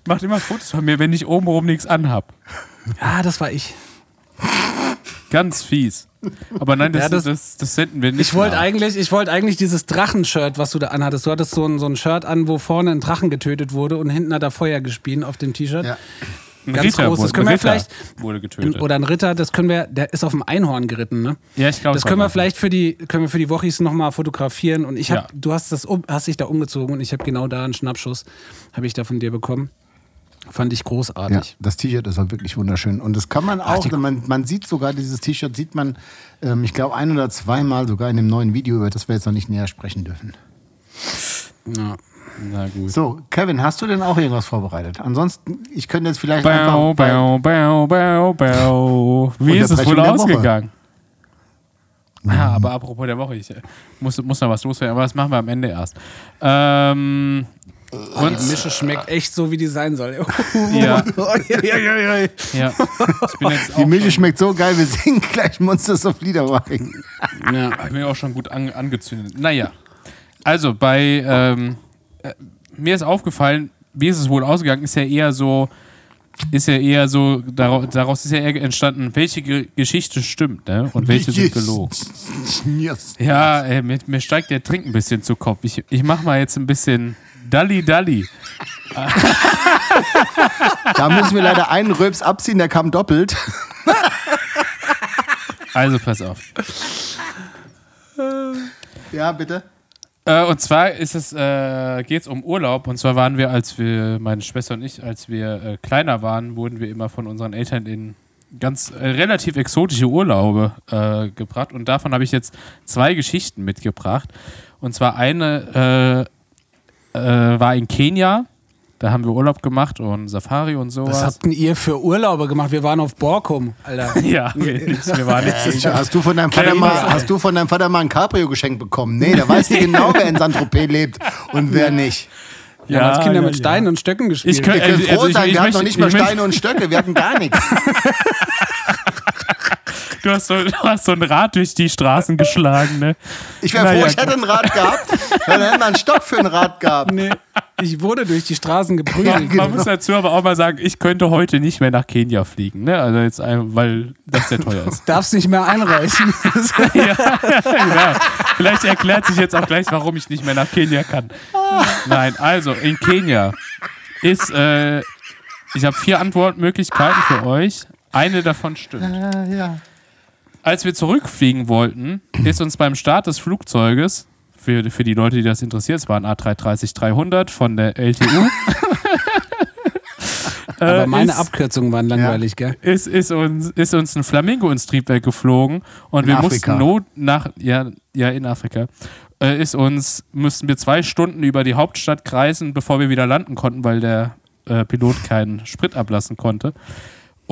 macht immer Fotos von mir, wenn ich obenrum nichts anhab. ah, das war ich. Ganz fies. Aber nein, das, Ja, das, das- das, senden wir nicht. Ich wollte eigentlich, ich wollte eigentlich dieses Drachenshirt, was du da anhattest. Du hattest so ein, so ein Shirt an, wo vorne ein Drachen getötet wurde und hinten hat er Feuer gespielt auf dem T-Shirt. Ja. Ein ganz Ritter groß, das wurde- können wir vielleicht- wurde getötet. Oder ein Ritter, das können wir, der ist auf dem Einhorn geritten, ne? ja, ich glaube, Das können wir vielleicht für die, können wir für die Wochis nochmal fotografieren. Und ich habe, Ja. du hast das, hast dich da umgezogen und ich habe genau da einen Schnappschuss, habe ich da von dir bekommen. Fand ich Ja, großartig. das T-Shirt ist auch wirklich wunderschön. Und das kann man auch, man, man sieht sogar dieses T-Shirt, sieht man, ähm, ich glaube, ein oder zweimal sogar in dem neuen Video, über das wir jetzt noch nicht näher sprechen dürfen. Ja. Na gut. So, Kevin, hast du denn auch irgendwas vorbereitet? Ansonsten, ich könnte jetzt vielleicht einfach. bau, bau, bau, bau. Wie ist es wohl ausgegangen? Ja, aber apropos der Woche, ich äh, muss, muss noch was loswerden, aber das machen wir am Ende erst. Ähm, und, Die Mische schmeckt echt so, wie die sein soll. ja, ja, ja, ja. ja. Ich bin jetzt auch Die Milch schon, schmeckt so geil, wir singen gleich Monsters of Liederwagen. ja. ich bin auch schon gut an, angezündet. Naja, also bei, ähm, äh, mir ist aufgefallen, wie ist es wohl ausgegangen, ist ja eher so, ist ja eher so, daraus, daraus ist ja eher entstanden, welche Ge Geschichte stimmt, ne? Und welche sind gelogen. Yes. Ja, ey, mir, mir steigt der Trink ein bisschen zu Kopf. Ich, ich mach mal jetzt ein bisschen Dalli Dalli. Da müssen wir leider einen Röps abziehen, der kam doppelt. Also pass auf. Ja, bitte. Äh, und zwar ist es, äh, geht es um Urlaub. Und zwar waren wir, als wir, meine Schwester und ich, als wir äh, kleiner waren, wurden wir immer von unseren Eltern in ganz äh, relativ exotische Urlaube äh, gebracht. Und davon habe ich jetzt zwei Geschichten mitgebracht. Und zwar eine äh, war in Kenia. Da haben wir Urlaub gemacht und Safari und Was sowas. habt denn ihr für Urlaube gemacht? Wir waren auf Borkum, Alter. ja, wir, wir waren nicht. Hast du von deinem Vater mal, hast du von deinem Vater mal ein Cabrio geschenkt bekommen? Nee, der weiß nicht genau, wer in Saint-Tropez lebt und wer nicht. Wir haben als Kinder ja, mit ja. Steinen und Stöcken gespielt. Ich kann- Wir können Also- froh also ich- sein, ich wir hatten möchte- noch nicht mal ich Steine und Stöcke, wir hatten gar nichts. Du hast, so, du hast so ein Rad durch die Straßen geschlagen, ne? Ich wäre Naja, froh, ich hätte ein Rad gehabt, weil dann hätten wir einen Stock für ein Rad gehabt. nee, ich wurde durch die Straßen Man, geprügelt. man muss dazu aber auch mal sagen, ich könnte heute nicht mehr nach Kenia fliegen, ne? Also jetzt, weil das sehr teuer ist. Darfst nicht mehr einreichen. ja, vielleicht erklärt sich jetzt auch gleich, warum ich nicht mehr nach Kenia kann. Nein, also in Kenia ist, äh, ich habe vier Antwortmöglichkeiten für euch. Eine davon stimmt. Als wir zurückfliegen wollten, ist uns beim Start des Flugzeuges, für, für die Leute, die das interessiert, es war ein A330-300 von der LTU, Aber meine ist- Abkürzungen waren langweilig, gell? ist, ist, uns, ist uns ein Flamingo ins Triebwerk geflogen und In wir Afrika. mussten not nach ja, ja in Afrika äh, ist uns mussten wir zwei Stunden über die Hauptstadt kreisen, bevor wir wieder landen konnten, weil der äh, Pilot keinen Sprit ablassen konnte.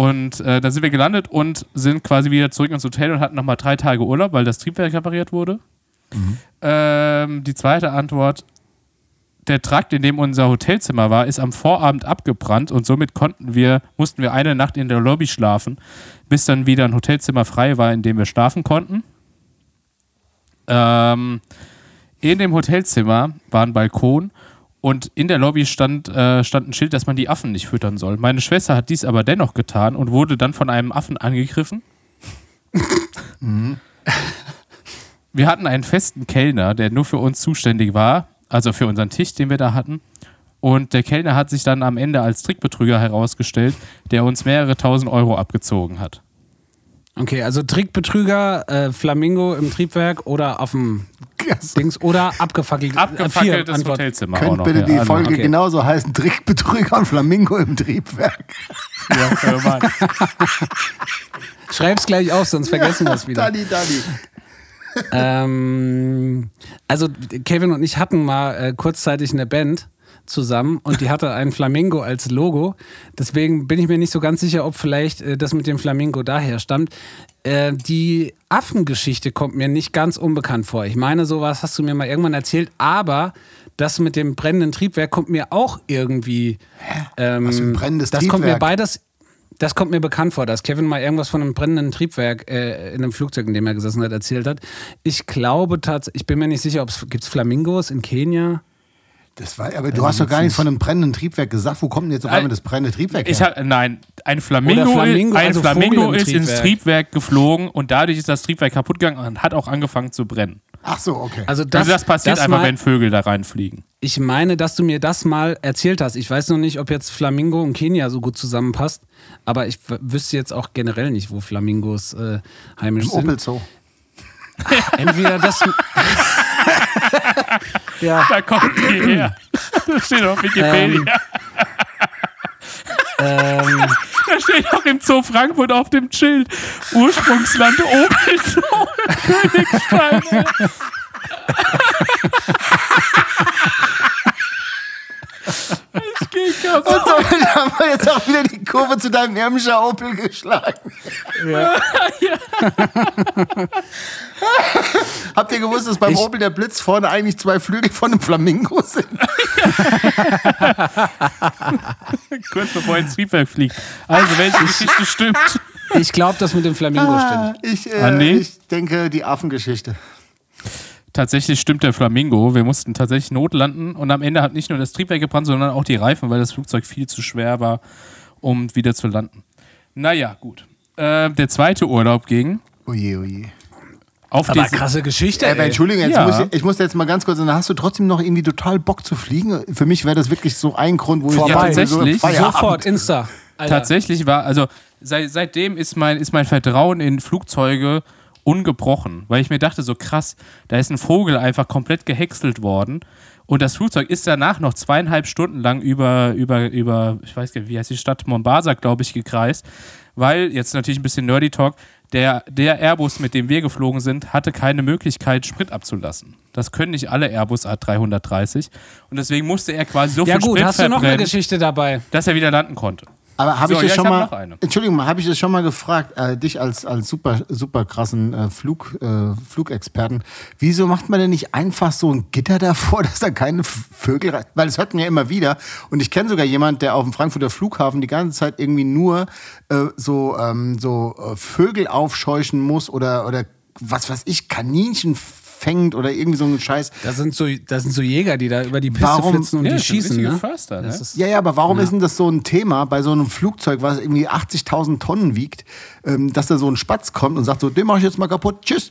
Und äh, da sind wir gelandet und sind quasi wieder zurück ins Hotel und hatten nochmal drei Tage Urlaub, weil das Triebwerk repariert wurde. Ähm, die zweite Antwort: Der Trakt, in dem unser Hotelzimmer war, ist am Vorabend abgebrannt und somit konnten wir, mussten wir eine Nacht in der Lobby schlafen, bis dann wieder ein Hotelzimmer frei war, in dem wir schlafen konnten. Ähm, in dem Hotelzimmer war ein Balkon und in der Lobby stand, äh, stand ein Schild, dass man die Affen nicht füttern soll. Meine Schwester hat dies aber dennoch getan und wurde dann von einem Affen angegriffen. Wir hatten einen festen Kellner, der nur für uns zuständig war, also für unseren Tisch, den wir da hatten. Und der Kellner hat sich dann am Ende als Trickbetrüger herausgestellt, der uns mehrere tausend Euro abgezogen hat. Okay, also Trickbetrüger, äh, Flamingo im Triebwerk oder auf dem Dings oder abgefackelt. Abgefackeltes Äh, vier. Hotelzimmer auch Könnte noch. bitte die ja, also- Folge okay. genauso heißen: Trickbetrüger und Flamingo im Triebwerk. Ja, wir machen. Schreib's gleich auf, sonst vergessen wir es wieder. Dani, Dani. Ähm, also Kevin und ich hatten mal äh, kurzzeitig eine Band zusammen und die hatte ein Flamingo als Logo. Deswegen bin ich mir nicht so ganz sicher, ob vielleicht äh, das mit dem Flamingo daher stammt. Äh, die Affengeschichte kommt mir nicht ganz unbekannt vor. Ich meine, sowas hast du mir mal irgendwann erzählt, aber das mit dem brennenden Triebwerk kommt mir auch irgendwie. Ähm, Was für ein brennendes das kommt mir Triebwerk? beides. Das kommt mir bekannt vor, dass Kevin mal irgendwas von einem brennenden Triebwerk äh, in einem Flugzeug, in dem er gesessen hat, erzählt hat. Ich glaube tatsächlich, ich bin mir nicht sicher, ob es gibt Flamingos in Kenia. Das war, aber du hast doch gar nichts von einem brennenden Triebwerk gesagt. Wo kommt denn jetzt auf einmal das brennende Triebwerk her? Ich hab, nein, ein Flamingo, Flamingo, ein also Flamingo ist ins Triebwerk. Triebwerk geflogen und dadurch ist das Triebwerk kaputt gegangen und hat auch angefangen zu brennen. Ach so, okay. Also das, also das passiert das einfach, mal, wenn Vögel da reinfliegen. Ich meine, dass du mir das mal erzählt hast. Ich weiß noch nicht, ob jetzt Flamingo und Kenia so gut zusammenpasst, aber ich wüsste jetzt auch generell nicht, wo Flamingos äh, heimisch Im sind. Opel Zoo. Entweder das. ja, Da kommt die her. Das steht auf Wikipedia. ähm, Da steht auch im Zoo Frankfurt auf dem Schild. Ursprungsland Opel Zoo Königstein. Ich geh kaputt. Und somit haben wir jetzt auch wieder die Kurve zu deinem Irmscher Opel geschlagen. Habt ihr gewusst, dass beim Ich- Opel der Blitz vorne eigentlich zwei Flügel von einem Flamingo sind? Kurz bevor er ins Triebwerk fliegt. Also, welche Geschichte stimmt? ich glaube, das mit dem Flamingo stimmt. Ich, äh, Ah, nee? ich denke, die Affengeschichte. Tatsächlich stimmt der Flamingo. Wir mussten tatsächlich notlanden und am Ende hat nicht nur das Triebwerk gebrannt, sondern auch die Reifen, weil das Flugzeug viel zu schwer war, um wieder zu landen. Naja, gut. Äh, der zweite Urlaub ging Oje, oje. Auf Aber krasse Geschichte. Äh, aber ey. Entschuldigung, jetzt Ja. muss ich, ich muss jetzt mal ganz kurz, dann hast du trotzdem noch irgendwie total Bock zu fliegen. Für mich wäre das wirklich so ein Grund, wo Vorbei. ich Ja, so tatsächlich. Feierabend. Sofort, Insta. Alter. Tatsächlich war, also seit, seitdem ist mein, ist mein Vertrauen in Flugzeuge ungebrochen, weil ich mir dachte, so krass, da ist ein Vogel einfach komplett gehäckselt worden und das Flugzeug ist danach noch zweieinhalb Stunden lang über, über, über ich weiß gar nicht, wie heißt die Stadt, Mombasa, glaube ich, gekreist, weil, jetzt natürlich ein bisschen Nerdy Talk, der, der Airbus, mit dem wir geflogen sind, hatte keine Möglichkeit, Sprit abzulassen. Das können nicht alle Airbus A330 und deswegen musste er quasi so ja viel gut, Sprit hast du noch eine Geschichte dabei? dass er wieder landen konnte. Aber habe So, ich das ja, schon ich mal. Entschuldigung mal, habe ich das schon mal gefragt, äh, dich als, als super, super krassen äh, Flug, äh, Flugexperten, wieso macht man denn nicht einfach so ein Gitter davor, dass da keine Vögel rein, weil das hört man ja immer wieder und ich kenne sogar jemanden, der auf dem Frankfurter Flughafen die ganze Zeit irgendwie nur äh, so, ähm, so äh, Vögel aufscheuchen muss oder, oder was weiß ich, Kaninchen fängt oder irgendwie so einen Scheiß. Das sind so, das sind so Jäger, die da über die Piste Warum- flitzen und Ja, die schießen. Ne? Förster, Das ne? ist, Ja, ja, aber warum ist denn das so ein Thema bei so einem Flugzeug, was irgendwie 80.000 Tonnen wiegt, ähm, dass da so ein Spatz kommt und sagt so, den mache ich jetzt mal kaputt, tschüss.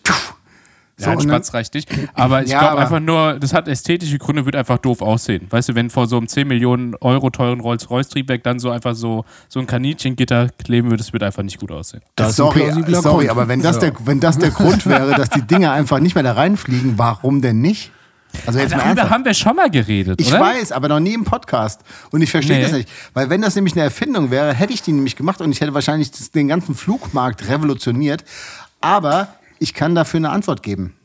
So, Ja, dann- Spatz reicht nicht. Aber ich Ja, glaube einfach nur, das hat ästhetische Gründe, wird einfach doof aussehen. Weißt du, wenn vor so einem 10 Millionen Euro teuren Rolls-Royce-Triebwerk dann so einfach so, so ein Kaninchengitter kleben würde, das wird einfach nicht gut aussehen. Das sorry, plausibler sorry Grund. aber wenn das, der, wenn das der Grund wäre, dass die Dinge einfach nicht mehr da reinfliegen, warum denn nicht? Also jetzt mal Darüber haben wir schon mal geredet, Ich oder? weiß, aber noch nie im Podcast. Und ich verstehe Nee. das nicht. Weil wenn das nämlich eine Erfindung wäre, hätte ich die nämlich gemacht und ich hätte wahrscheinlich den ganzen Flugmarkt revolutioniert. Aber ich kann dafür eine Antwort geben.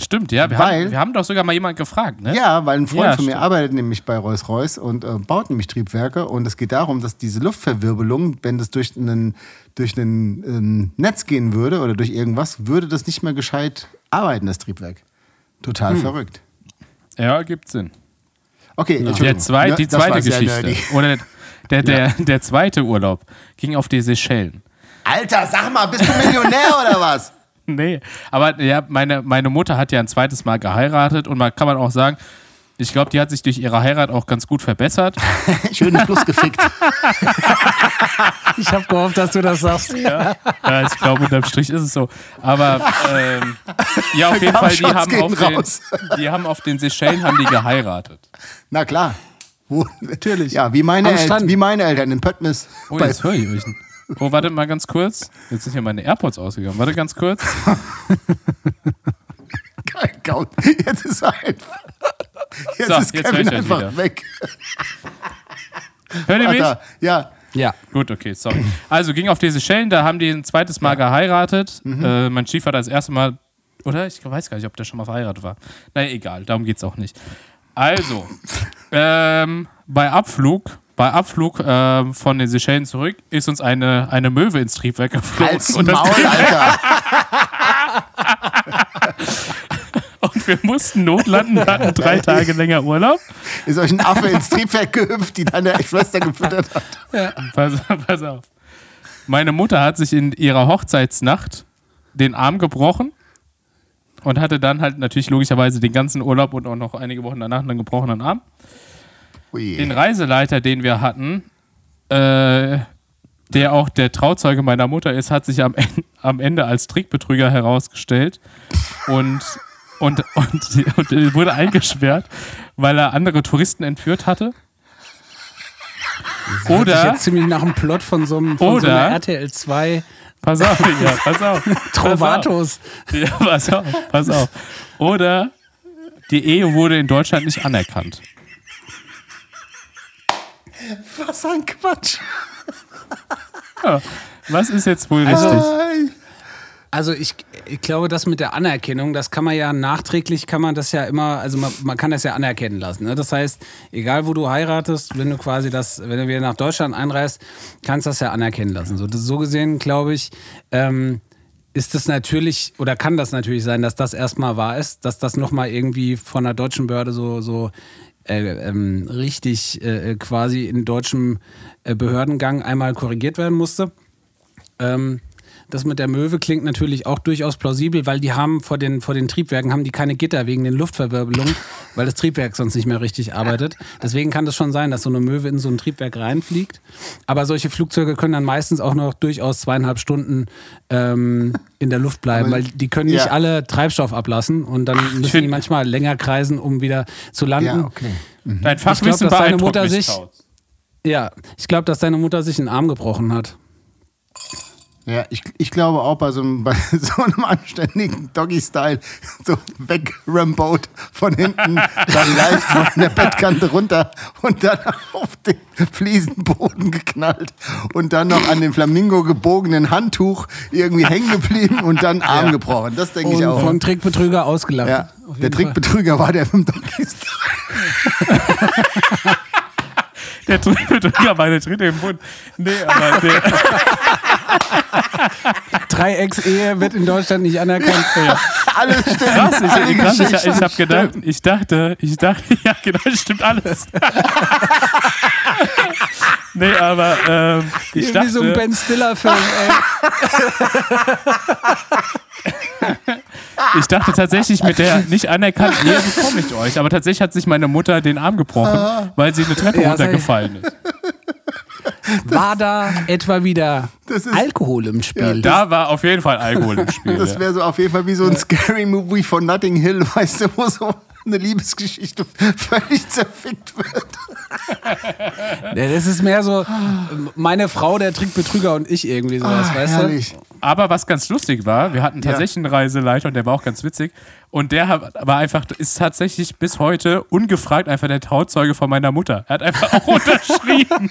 Stimmt, ja. Wir, Weil- haben, wir haben doch sogar mal jemanden gefragt, ne? Ja, weil ein Freund Ja, von mir stimmt. arbeitet nämlich bei Rolls-Royce und äh, baut nämlich Triebwerke. Und es geht darum, dass diese Luftverwirbelung, wenn das durch ein durch einen, ähm, Netz gehen würde oder durch irgendwas, würde das nicht mehr gescheit arbeiten, das Triebwerk. Total Hm. verrückt. Ja, gibt Sinn. Okay, Der Entschuldigung. zwei, die zweite sehr Geschichte. Oder der, der, der zweite Urlaub ging auf die Seychellen. Alter, sag mal, bist du Millionär oder was? Nee, aber ja, meine, meine Mutter hat ja ein zweites Mal geheiratet und man kann man auch sagen, ich glaube, die hat sich durch ihre Heirat auch ganz gut verbessert. Schön Plus gefickt. ich habe gehofft, dass du das sagst. Ja, ja ich glaube, unterm Strich ist es so. Aber ähm, ja, auf jeden Fall, die haben, auf den, die haben auf den Seychellen haben die geheiratet. Na klar. Natürlich. Ja, wie meine, El wie meine Eltern in Pöttnis. Oh, Bei- jetzt höre ich euch. Oh, warte mal ganz kurz. Jetzt sind hier meine AirPods ausgegangen. Warte ganz kurz. Kein Count. Jetzt ist er einfach. Jetzt So, ist jetzt Kevin ich einfach wieder. weg. Hört ihr mich? Alter, ja. Ja. Gut, okay, sorry. Also ging auf die Seychellen, da haben die ein zweites Mal geheiratet. Äh, mein Stiefvater das erste Mal, oder? Ich weiß gar nicht, ob der schon mal verheiratet war. Naja, egal, darum geht es auch nicht. Also, ähm, bei Abflug, bei Abflug ähm, von den Seychellen zurück, ist uns eine, eine Möwe ins Triebwerk geflogen. Halt's Und, Maul, Alter. und wir mussten notlanden, hatten drei Tage länger Urlaub. Ist euch ein Affe ins Triebwerk gehüpft, die deine Schwester gefüttert hat. Pass, pass auf. Meine Mutter hat sich in ihrer Hochzeitsnacht den Arm gebrochen und hatte dann halt natürlich logischerweise den ganzen Urlaub und auch noch einige Wochen danach einen gebrochenen Arm. Ui. Den Reiseleiter, den wir hatten, äh, der auch der Trauzeuge meiner Mutter ist, hat sich am, am Ende als Trickbetrüger herausgestellt und, und, und, und wurde eingesperrt, weil er andere Touristen entführt hatte. Hört sich Oder, jetzt ziemlich nach einem Plot von so, einem, von so Oder- einer RTL 2 pass auf, ja, pass auf. Trovatos. Ja, pass auf, pass auf. Oder die Ehe wurde in Deutschland nicht anerkannt. Was ein Quatsch. Ja, was ist jetzt wohl Also- richtig? Also ich, ich glaube, das mit der Anerkennung, das kann man ja nachträglich, kann man das ja immer, also man, man kann das ja anerkennen lassen. Ne? Das heißt, egal wo du heiratest, wenn du quasi das, wenn du wieder nach Deutschland einreist, kannst du das ja anerkennen lassen. So, das, so gesehen, glaube ich, ähm, ist es natürlich oder kann das natürlich sein, dass das erstmal wahr ist, dass das nochmal irgendwie von der deutschen Behörde so, so äh, ähm, richtig äh, quasi in deutschem äh, Behördengang einmal korrigiert werden musste. Ähm, das mit der Möwe klingt natürlich auch durchaus plausibel, weil die haben vor den, vor den Triebwerken haben die keine Gitter wegen den Luftverwirbelungen. weil das Triebwerk sonst nicht mehr richtig arbeitet. Deswegen kann das schon sein, dass so eine Möwe in so ein Triebwerk reinfliegt. Aber solche Flugzeuge können dann meistens auch noch durchaus zweieinhalb Stunden ähm, in der Luft bleiben, Aber- weil die können nicht Ja. alle Treibstoff ablassen und dann müssen die manchmal länger kreisen, um wieder zu landen. Ja, okay. Dein Fachwissen dass deine Mutter sich-. Ja, ich glaube, dass deine Mutter sich einen Arm gebrochen hat. Ja, ich, ich glaube auch bei so einem, bei so einem anständigen Doggy-Style, so wegrambot von hinten, dann leicht von der Bettkante runter und dann auf den Fliesenboden geknallt und dann noch an dem Flamingo gebogenen Handtuch irgendwie hängen geblieben und dann Arm gebrochen. Das denke ich Und auch. vom Trickbetrüger ausgelacht. Ja, der jeden Fall. Trickbetrüger war der vom Doggy-Style. Der Betrüger war der dritte im Bund. Nee, aber der, Dreiecksehe wird in Deutschland nicht anerkannt. Alles stimmt. krass, ich, alle krass, ich, ich habe gedacht, ich dachte, ich dachte, ja genau, das stimmt alles. nee, aber ähm, ich Wie dachte, so ein Ben Stiller-Film, ey. ich dachte tatsächlich mit der nicht anerkannten Ehe bekomme ich euch. Aber tatsächlich hat sich meine Mutter den Arm gebrochen, weil sie eine Treppe Ja, runtergefallen ist. War da etwa wieder Das ist- Alkohol im Spiel? Da war auf jeden Fall Alkohol im Spiel. Das ja. wäre so auf jeden Fall wie so ein Scary Movie von Notting Hill, weißt du, wo so eine Liebesgeschichte völlig zerfickt wird. Ja, das ist mehr so meine Frau, der Trickbetrüger und ich irgendwie sowas, Ah, weißt herrlich. Aber was ganz lustig war, wir hatten tatsächlich einen Reiseleiter und der war auch ganz witzig. Und der war einfach, ist tatsächlich bis heute ungefragt einfach der Trauzeuge von meiner Mutter. Er hat einfach auch unterschrieben.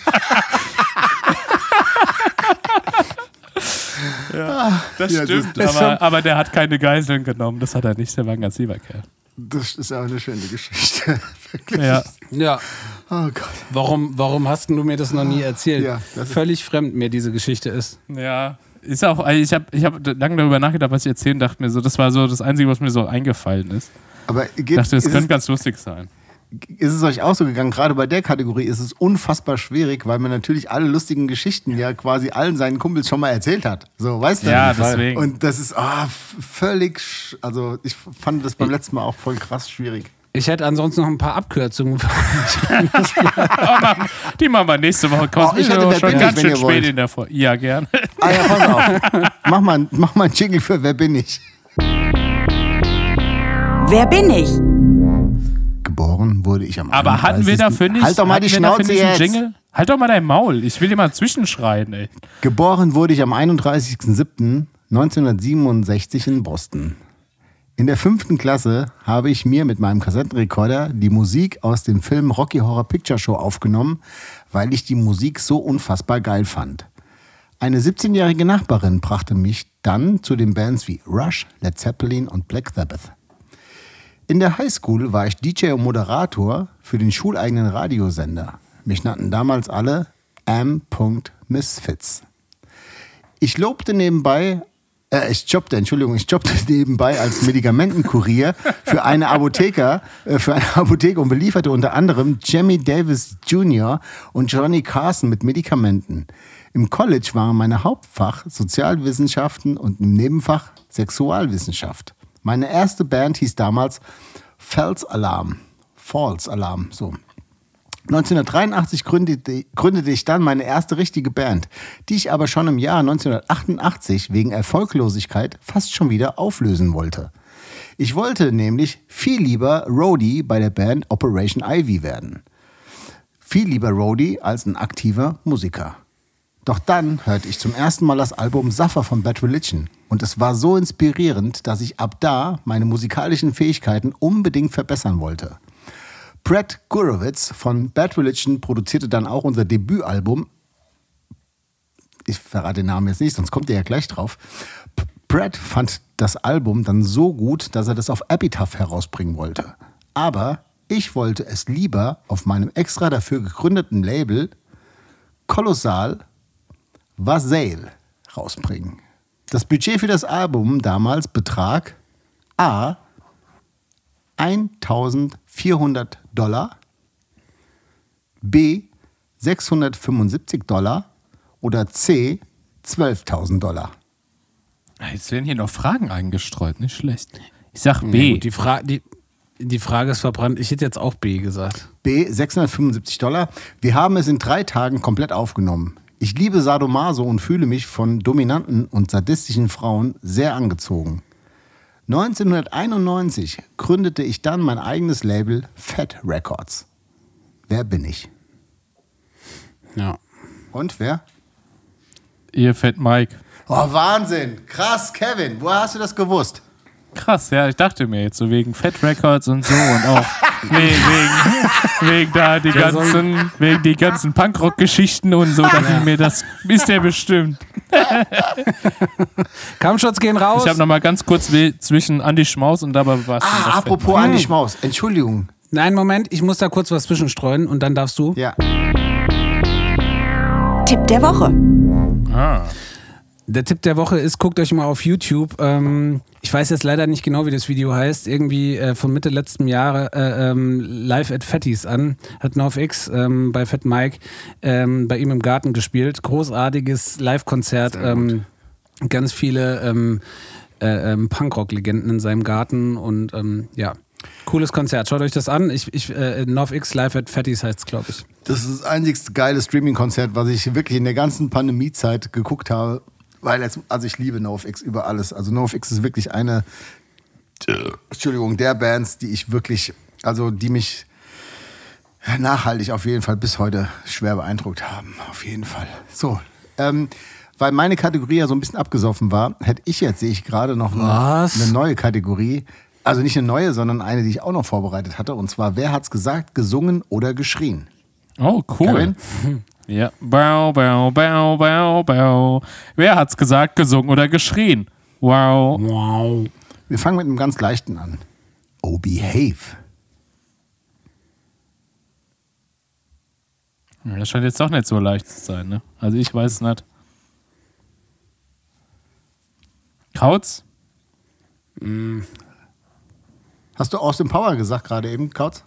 ja, das Ja, das stimmt. ist aber, aber der hat keine Geiseln genommen. Das hat er nicht. Der war ein ganz lieber Kerl. Das ist auch eine schöne Geschichte. Wirklich. Ja. Ja. Oh Gott. Warum, warum hast du mir das noch nie erzählt? Ja, Völlig fremd mir diese Geschichte ist. Ja. Ist auch, also ich habe ich hab lange darüber nachgedacht, was ich erzählen dachte mir so, das war so das Einzige, was mir so eingefallen ist. Aber Ich geht, dachte, das ist, könnte es, ganz lustig sein. Ist es euch auch so gegangen? Gerade bei der Kategorie ist es unfassbar schwierig, weil man natürlich alle lustigen Geschichten ja quasi allen seinen Kumpels schon mal erzählt hat. So, weißt du? Ja, deswegen. Und das ist f- völlig, sch- also ich fand das beim letzten Mal auch voll krass schwierig. Ich hätte ansonsten noch ein paar Abkürzungen. Oh, die machen wir nächste Woche. Komm, Oh, ich hätte schon ganz ich, schön spät wollt. in der Folge. Ja, gern. Ah ja, pass auf. mach, mal, mach mal einen Jingle für Wer bin ich? Wer bin ich? Geboren wurde ich am Aber hatten wir 31.. dafür nicht, Halt doch mal die Schnauze jetzt. Jingle? Halt doch mal dein Maul. Ich will dir mal zwischenschreien, ey. Geboren wurde ich am 31.07.1967 in Boston. In der fünften Klasse habe ich mir mit meinem Kassettenrekorder die Musik aus dem Film Rocky Horror Picture Show aufgenommen, weil ich die Musik so unfassbar geil fand. Eine 17-jährige Nachbarin brachte mich dann zu den Bands wie Rush, Led Zeppelin und Black Sabbath. In der Highschool war ich DJ und Moderator für den schuleigenen Radiosender. Mich nannten damals alle M. Misfits. Ich lobte nebenbei, äh, ich jobbte, Entschuldigung, ich jobbte nebenbei als Medikamentenkurier für eine Apotheker, äh, für eine Apotheke und belieferte unter anderem Jimmy Davis Jr. und Johnny Carson mit Medikamenten. Im College war meine Hauptfach Sozialwissenschaften und im Nebenfach Sexualwissenschaft. Meine erste Band hieß damals False Alarm. False Alarm, so. 1983 gründete, gründete ich dann meine erste richtige Band, die ich aber schon im Jahr 1988 wegen Erfolglosigkeit fast schon wieder auflösen wollte. Ich wollte nämlich viel lieber Roadie bei der Band Operation Ivy werden. Viel lieber Roadie als ein aktiver Musiker. Doch dann hörte ich zum ersten Mal das Album Suffer von Bad Religion und es war so inspirierend, dass ich ab da meine musikalischen Fähigkeiten unbedingt verbessern wollte. Brett Gurewitz von Bad Religion produzierte dann auch unser Debütalbum. Ich verrate den Namen jetzt nicht, sonst kommt ihr ja gleich drauf. Brett fand das Album dann so gut, dass er das auf Epitaph herausbringen wollte. Aber ich wollte es lieber auf meinem extra dafür gegründeten Label Kolossal Vasale rausbringen. Das Budget für das Album damals betrag A 1400 Dollar, B 675 Dollar oder C 12.000 Dollar. Jetzt werden hier noch Fragen eingestreut, nicht schlecht. Ich sag Ja, B. gut, die Frage, die, Die Frage ist verbrannt. Ich hätte jetzt auch B gesagt. B, 675 Dollar. Wir haben es in drei Tagen komplett aufgenommen. Ich liebe Sadomaso und fühle mich von dominanten und sadistischen Frauen sehr angezogen. 1991 gründete ich dann mein eigenes Label Fat Records. Wer bin ich? Ja. Und wer? Ihr Fett Mike. Oh, Wahnsinn. Krass, Kevin. Woher hast du das gewusst? Krass, ja, ich dachte mir jetzt so wegen Fat Records und so und auch wegen, wegen, wegen da die ganzen, wegen die ganzen Punkrock-Geschichten und so, dachte ich mir, das ist der bestimmt. Kampfschutz gehen raus. Ich habe nochmal ganz kurz zwischen Andy Schmaus und dabei war es Ah, das Fett apropos Mike. Andi Schmaus. Entschuldigung. Nein, Moment, ich muss da kurz was zwischenstreuen und dann darfst du. Ja. Tipp der Woche. Ah. Der Tipp der Woche ist, guckt euch mal auf YouTube. Ähm, ich weiß jetzt leider nicht genau, wie das Video heißt. Irgendwie äh, von Mitte letzten Jahre äh, ähm, live at Fatties an. Hat NoFX ähm, bei Fat Mike ähm, bei ihm im Garten gespielt. Großartiges Live-Konzert. Ähm, ganz viele ähm, äh, Punkrock-Legenden in seinem Garten und ja. Cooles Konzert. Schaut euch das an. Ich, ich, äh, NoFX live at Fatties heißt es, glaube ich. Das ist das einzigste geile Streaming-Konzert, was ich wirklich in der ganzen Pandemiezeit geguckt habe. Weil jetzt, also ich liebe NoFX über alles. Also NoFX ist wirklich eine, Entschuldigung, der Bands, die ich wirklich, also die mich nachhaltig auf jeden Fall bis heute schwer beeindruckt haben. Auf jeden Fall. So, ähm, weil meine Kategorie ja so ein bisschen abgesoffen war, hätte ich jetzt, sehe ich gerade noch eine, eine neue Kategorie. Also nicht eine neue, sondern eine, die ich auch noch vorbereitet hatte. Und zwar, wer hat's gesagt, gesungen oder geschrien? Oh, cool. Kevin? Ja. Bau, bau, bau, bau, bau. Wer hat's gesagt, gesungen oder geschrien? Wow. Wow. Wir fangen mit einem ganz leichten an. Oh, behave. Das scheint jetzt doch nicht so leicht zu sein, ne? Also ich weiß es nicht. Kautz? Hast du Austin Power gesagt gerade eben, Kautz?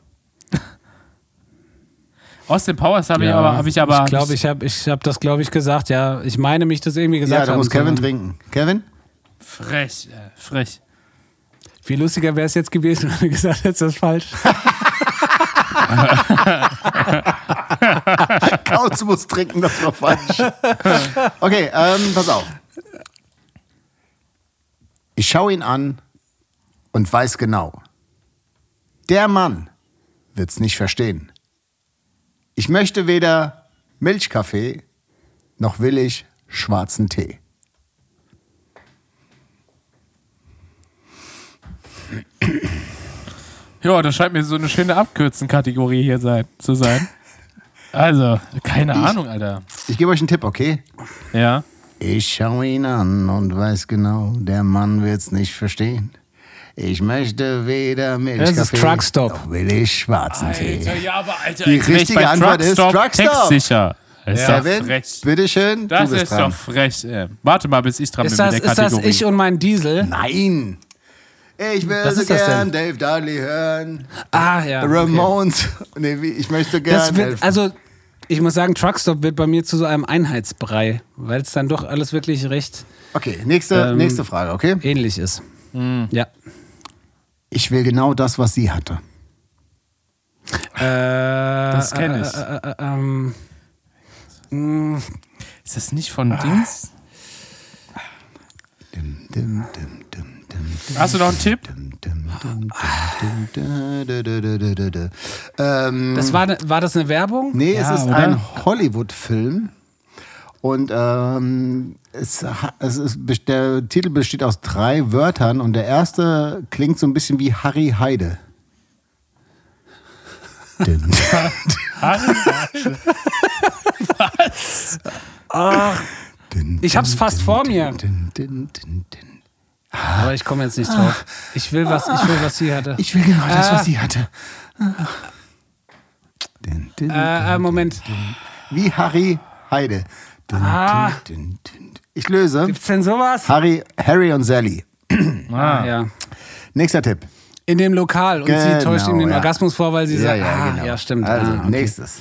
Austin Powers habe ich aber, habe ich aber. Ich glaube, ich habe ich hab das, glaube ich, gesagt. Ja, ich meine mich das irgendwie gesagt Ja, da muss Kevin trinken. Kevin? frech, äh, frech. Wie lustiger wäre es jetzt gewesen, wenn du gesagt hättest, das ist falsch. Kautz muss trinken, das war falsch. Okay, ähm, pass auf. Ich schaue ihn an und weiß genau. Der Mann wird's nicht verstehen. Ich möchte weder Milchkaffee noch will ich schwarzen Tee. Ja, das scheint mir so eine schöne Abkürzen-Kategorie hier sein, zu sein. Also, keine Ahnung, Alter. Ich gebe euch einen Tipp, okay? Ja. Ich schaue ihn an und weiß genau, der Mann wird's nicht verstehen. Ich möchte weder Milchkaffee Das ist Truckstop. noch will ich schwarzen Tee. ja, aber Alter, Die richtige Antwort ist Truckstop. Textsicher. Das ist doch Kevin, frech. bitteschön, Das du bist ist dran. doch frech. Ey. Warte mal, bis ich dran Ist bin das, mit der ist das Kategorie. ich und mein Diesel? Nein. Ich will Was so das gern denn? Dave Dudley hören. Ah, ja. okay. Ramones. Nee, wie, ich möchte gern. Das wird, also, ich muss sagen, Truckstop wird bei mir zu so einem Einheitsbrei, weil es dann doch alles wirklich recht okay, nächste, Ähm, nächste Frage, okay? ähnlich ist. Ja ich will genau das, was sie hatte. Äh, das kenne ich. Äh, ähm, mh, ist das nicht von ah. Dings? Dim, dim, dim, Hast du noch einen Tipp? Das war, war das eine Werbung? Nee, ja, es ist oder? ein Hollywood-Film. Und ähm, es, es ist, der Titel besteht aus drei Wörtern und der erste klingt so ein bisschen wie Harry Heide. Dim. Dim, Ich hab's fast vor mir. Aber ich komme jetzt nicht drauf. Ich will was, ich will, was sie hatte. Ich will genau das, Ah. was sie hatte. Dim, dim, Äh, äh, Moment. Wie Harry Heide. Ah. dim, dim, dim. Ich löse. Gibt's denn sowas? Harry, Harry und Sally. Ah, ja. Nächster Tipp. In dem Lokal und Genau, sie täuscht ihm den ja. Orgasmus vor, weil sie Ja, sagt, ja, ah, genau. ja, stimmt. Also, ah, okay. nächstes.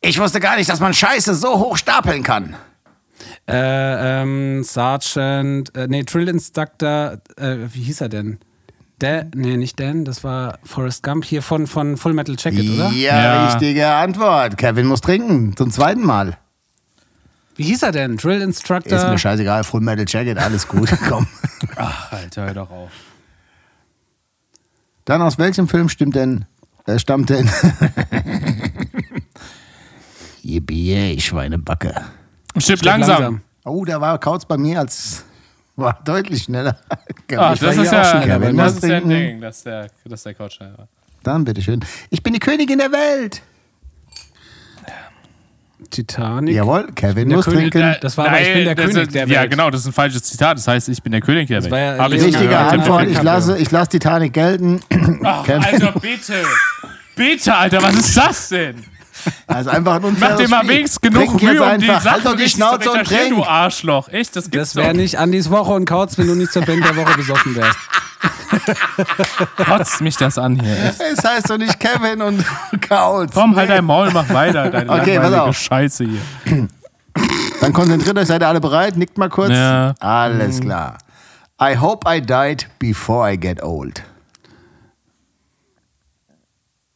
Ich wusste gar nicht, dass man Scheiße so hoch stapeln kann. Äh, ähm, Sergeant, äh, nee, Drill Instructor, äh, wie hieß er denn? Dan, nee, nicht Dan, das war Forrest Gump hier von, von Full Metal Jacket, oder? Ja, Ja. richtige Antwort. Kevin muss trinken. Zum zweiten Mal. Wie hieß er denn? Drill Instructor? Ist mir scheißegal. Full Metal Jacket, alles gut. Komm. Ach, Alter, hör doch auf. Dann aus welchem Film stimmt denn, äh, stammt denn? Yippie, Schweinebacke. Stimmt, Stimmt, langsam. Oh, da war Kautz bei mir als war deutlich schneller. Ah, Ich das ist ja, schneller. Wenn das ist ja ein Ding, dass der, dass der Couch schnell war. Dann bitteschön. Ich bin die Königin der Welt. Titanic. Jawohl, Kevin muss König- trinken. Das war aber, ich bin der König ist, der Ja, Welt. genau, das ist ein falsches Zitat. Das heißt, ich bin der König der Welt. war ja Hab ich Richtige gehört. Antwort. Ich lasse, ich lasse Titanic gelten. Ach, Kevin. Alter, bitte. Bitte, Alter, was ist das denn? Also einfach ein Mach dir mal wenigstens genug Mühe, um die einfach. Sachen Halt doch die Schnauze und trink. du Arschloch. Echt, das gibt's Das wäre nicht Andis Woche und Kautz, wenn du nicht zur Band der Woche besoffen wärst. Kotzt mich das an hier. Echt. Es heißt doch nicht Kevin und Kautz. Komm, halt dein Maul, mach weiter, deine Okay, pass langweilige auf. Scheiße hier. Dann konzentriert euch, seid ihr alle bereit? Nickt mal kurz. Ja. Alles klar. I hope I died before I get old.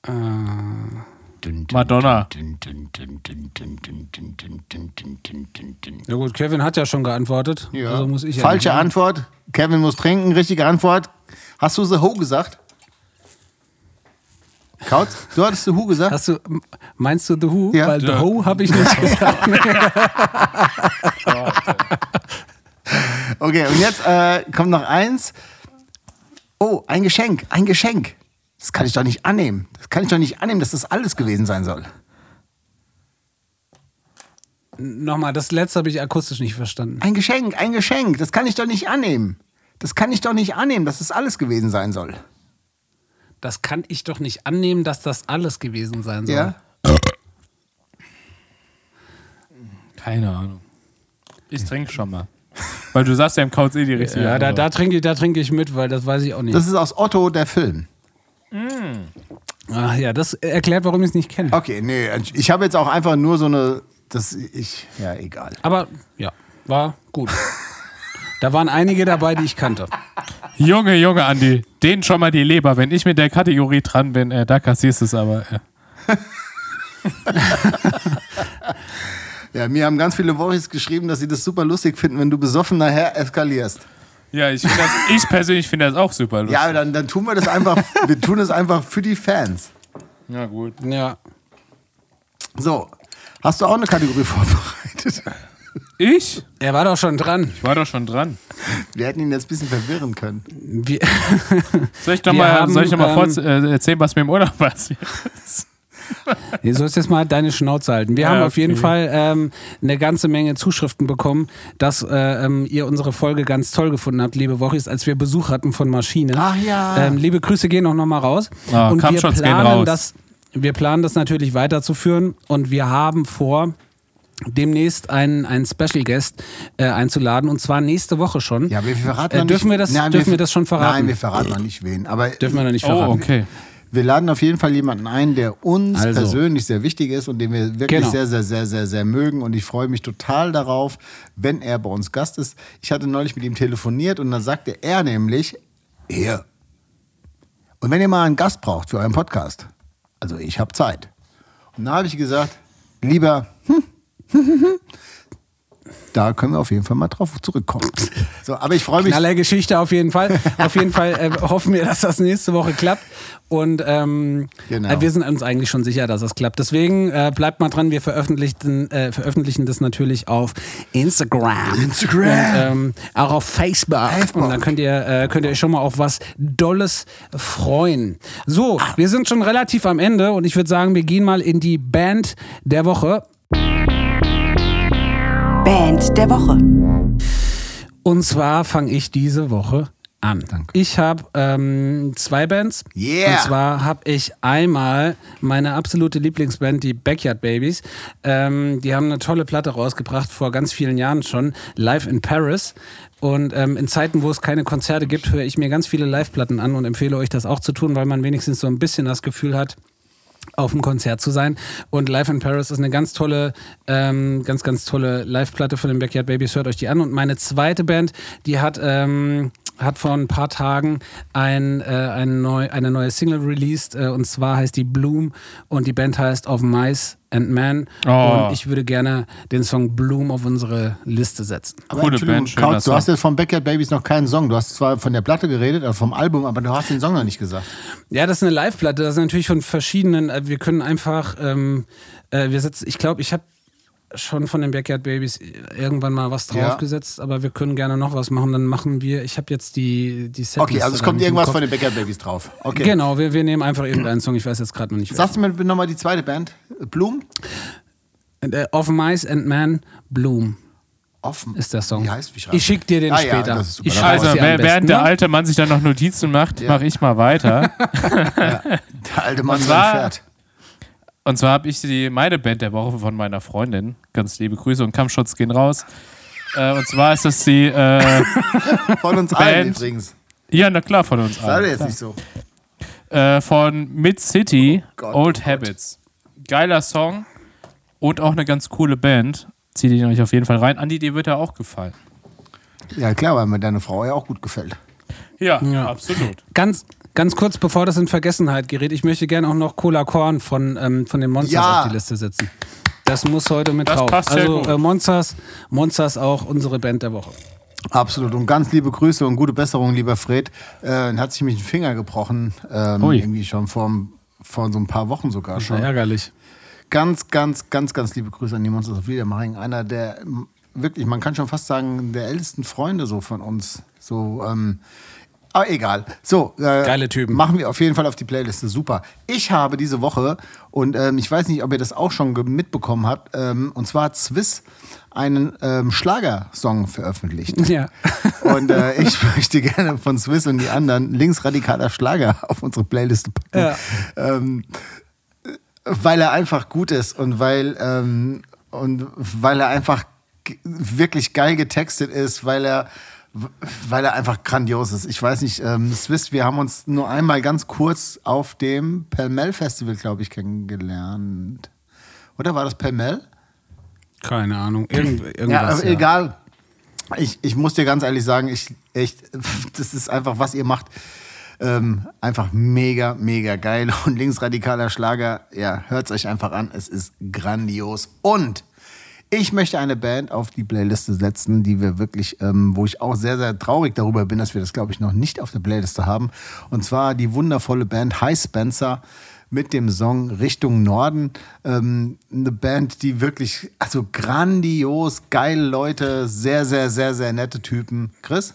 Dun, Madonna. Ja gut, Kevin hat ja schon geantwortet. Ja. Also muss ich Falsche ja ne? Antwort. Kevin muss trinken. Richtige Antwort. Hast du The Who gesagt? Kautz, du hattest The Who gesagt. Hast du, meinst du The Who? Ja. Weil ja. The Who habe ich nicht gesagt. Ne? okay, und jetzt äh, kommt noch eins. Oh, ein Geschenk, ein Geschenk. Das kann ich doch nicht annehmen. Das kann ich doch nicht annehmen, dass das alles gewesen sein soll. Nochmal, das letzte habe ich akustisch nicht verstanden. Ein Geschenk, ein Geschenk. Das kann ich doch nicht annehmen. Das kann ich doch nicht annehmen, dass das alles gewesen sein soll. Das kann ich doch nicht annehmen, dass das alles gewesen sein soll. Ja? Keine Ahnung. Ich trinke schon mal. Weil du sagst ja im Kauz eh die richtige Ja, da, da, trinke ich, da trinke ich mit, weil das weiß ich auch nicht. Das ist aus Otto, der Film. Ach ja, das erklärt, warum ich es nicht kenne. Okay, nee, ich habe jetzt auch einfach nur so eine. Das, ich, ja, egal. Aber ja, war gut. Da waren einige dabei, die ich kannte. Junge, Junge, Andi, den schon mal die Leber. Wenn ich mit der Kategorie dran bin, äh, da kassierst du es aber. Äh. Ja, mir haben ganz viele Woris geschrieben, dass sie das super lustig finden, wenn du besoffen nachher eskalierst. Ja, ich, find das, ich persönlich finde das auch super lustig. Ja, dann, dann tun wir das einfach. wir tun es einfach für die Fans. Ja, gut. Ja. So, hast du auch eine Kategorie vorbereitet? Ich? Er war doch schon dran. Ich war doch schon dran. Wir hätten ihn jetzt ein bisschen verwirren können. Wir, Soll ich noch Wir mal, haben, soll ich noch mal ähm, äh, erzählen, was mir im Urlaub passiert ist? Du sollst jetzt mal deine Schnauze halten. Wir Ja, haben auf jeden okay. Fall ähm, eine ganze Menge Zuschriften bekommen, dass äh, ähm, ihr unsere Folge ganz toll gefunden habt, liebe Wochis, als wir Besuch hatten von Maschine. Ach ja. Ähm, liebe Grüße gehen auch nochmal raus. Ah, und wir planen, raus. das, wir planen das natürlich weiterzuführen und wir haben vor, demnächst einen, einen Special Guest äh, einzuladen und zwar nächste Woche schon. Ja, wir verraten Äh, dürfen nicht, wir das- Nein, dürfen wir das schon verraten? Nein, wir verraten noch nicht wen. Aber Dürfen wir noch nicht Oh, verraten. okay. Wir laden auf jeden Fall jemanden ein, der uns Also. persönlich sehr wichtig ist und den wir wirklich Genau. sehr, sehr, sehr, sehr, sehr mögen. Und ich freue mich total darauf, wenn er bei uns Gast ist. Ich hatte neulich mit ihm telefoniert und dann sagte er nämlich, hier. Und wenn ihr mal einen Gast braucht für euren Podcast, also ich habe Zeit. Und da habe ich gesagt, lieber, da können wir auf jeden Fall mal drauf zurückkommen. So, aber ich freue mich. Knaller Geschichte auf jeden Fall. auf jeden Fall äh, hoffen wir, dass das nächste Woche klappt. Und ähm, Genau. äh, wir sind uns eigentlich schon sicher, dass das klappt. Deswegen äh, bleibt mal dran. Wir veröffentlichen, äh, veröffentlichen das natürlich auf Instagram. Instagram. Und, ähm, auch auf Facebook. Facebook. Und dann könnt ihr, äh, könnt ihr euch schon mal auf was Dolles freuen. So, wir sind schon relativ am Ende und ich würde sagen, wir gehen mal in die Band der Woche. Band der Woche. Und zwar fange ich diese Woche an. Danke. Ich habe ähm, zwei Bands. Yeah. Und zwar habe ich einmal meine absolute Lieblingsband, die Backyard Babies. Ähm, die haben eine tolle Platte rausgebracht, vor ganz vielen Jahren schon, Live in Paris. Und ähm, in Zeiten, wo es keine Konzerte gibt, höre ich mir ganz viele Live-Platten an und empfehle euch das auch zu tun, weil man wenigstens so ein bisschen das Gefühl hat, auf dem Konzert zu sein. Und Live in Paris ist eine ganz tolle, ähm, ganz, ganz tolle Live-Platte von den Backyard Babies. Hört euch die an. Und meine zweite Band, die hat ähm, hat vor ein paar Tagen ein, äh, ein neu, eine neue Single released äh, und zwar heißt die Bloom und die Band heißt Of Mice and Men Oh. und ich würde gerne den Song Bloom auf unsere Liste setzen. Aber Coole Band, schöner Kautz, du hast jetzt von Backyard Babies noch keinen Song. Du hast zwar von der Platte geredet, also vom Album, aber du hast den Song noch nicht gesagt. Ja, das ist eine Live-Platte. Das ist natürlich von verschiedenen. äh, Wir können einfach, ähm, äh, wir setzen, ich glaube, ich habe schon von den Backyard Babies irgendwann mal was Ja. draufgesetzt, aber wir können gerne noch was machen. Dann machen wir, ich habe jetzt die, die Setliste Okay, also es kommt irgendwas von den Backyard Babies drauf. Okay. Genau, wir, wir nehmen einfach irgendeinen Song. Ich weiß jetzt gerade noch nicht. Sagst du mir nochmal die zweite Band? Bloom? Äh, Of Mice and Men, Bloom Offen. ist der Song. Wie heißt, wie ich schick dir den Ah, ja, später. super. ich schreibe Also, wer- besten, während der ne? alte Mann sich dann noch Notizen macht, Ja. mache ich mal weiter. Der alte Mann zwar- Pferd. Und zwar habe ich die, meine Band der Woche von meiner Freundin. Ganz liebe Grüße und Kampfschutz gehen raus. Äh, und zwar ist das die, äh, Von uns allen Band. übrigens. ja, na klar, von uns allen. jetzt nicht so. Äh, von Mid City, Gott, oh Old Gott. Habits. Geiler Song und auch eine ganz coole Band. Zieht ihn euch auf jeden Fall rein. Andi, dir wird er auch gefallen. Ja, klar, weil mir deine Frau ja auch gut gefällt. Ja, Ja. absolut. Ganz, ganz kurz, bevor das in Vergessenheit gerät, ich möchte gerne auch noch Cola Korn von, ähm, von den Monsters Ja. auf die Liste setzen. Das muss heute mit Das drauf. passt sehr also gut. äh, Monsters, Monsters auch unsere Band der Woche. Absolut. Und ganz liebe Grüße und gute Besserung, lieber Fred. Äh, dann hat sich mich den Finger gebrochen. Ähm, Ui. irgendwie schon vor, vor so ein paar Wochen sogar Schon schon. ärgerlich. Ganz, ganz, ganz, ganz liebe Grüße an die Monsters of Wiedermaring. Einer der, wirklich, man kann schon fast sagen, der ältesten Freunde so von uns. So, ähm, aber egal. So, äh, Geile Typen. Machen wir auf jeden Fall auf die Playliste. Super. Ich habe diese Woche, und ähm, ich weiß nicht, ob ihr das auch schon mitbekommen habt, ähm, und zwar hat Swiss einen ähm, Schlagersong veröffentlicht. Ja. Und äh, ich möchte gerne von Swiss und die anderen linksradikaler Schlager auf unsere Playliste packen. Ja. Ähm, weil er einfach gut ist und weil, ähm, und weil er einfach wirklich geil getextet ist, weil er, weil er einfach grandios ist. Ich weiß nicht, ähm, Swiss, wir haben uns nur einmal ganz kurz auf dem Pelmel Festival, glaube ich, kennengelernt. Oder war das Pelmel? Keine Ahnung. Irgend, Ja, irgendwas. aber egal. Ich, ich muss dir ganz ehrlich sagen, ich echt, das ist einfach, was ihr macht, ähm, einfach mega, mega geil. Und linksradikaler Schlager, ja, hört es euch einfach an. Es ist grandios. Und ich möchte eine Band auf die Playliste setzen, die wir wirklich, ähm, wo ich auch sehr, sehr traurig darüber bin, dass wir das, glaube ich, noch nicht auf der Playliste haben. Und zwar die wundervolle Band High Spencer mit dem Song Richtung Norden. Ähm, eine Band, die wirklich, also grandios, geile Leute, sehr, sehr, sehr, sehr nette Typen. Chris?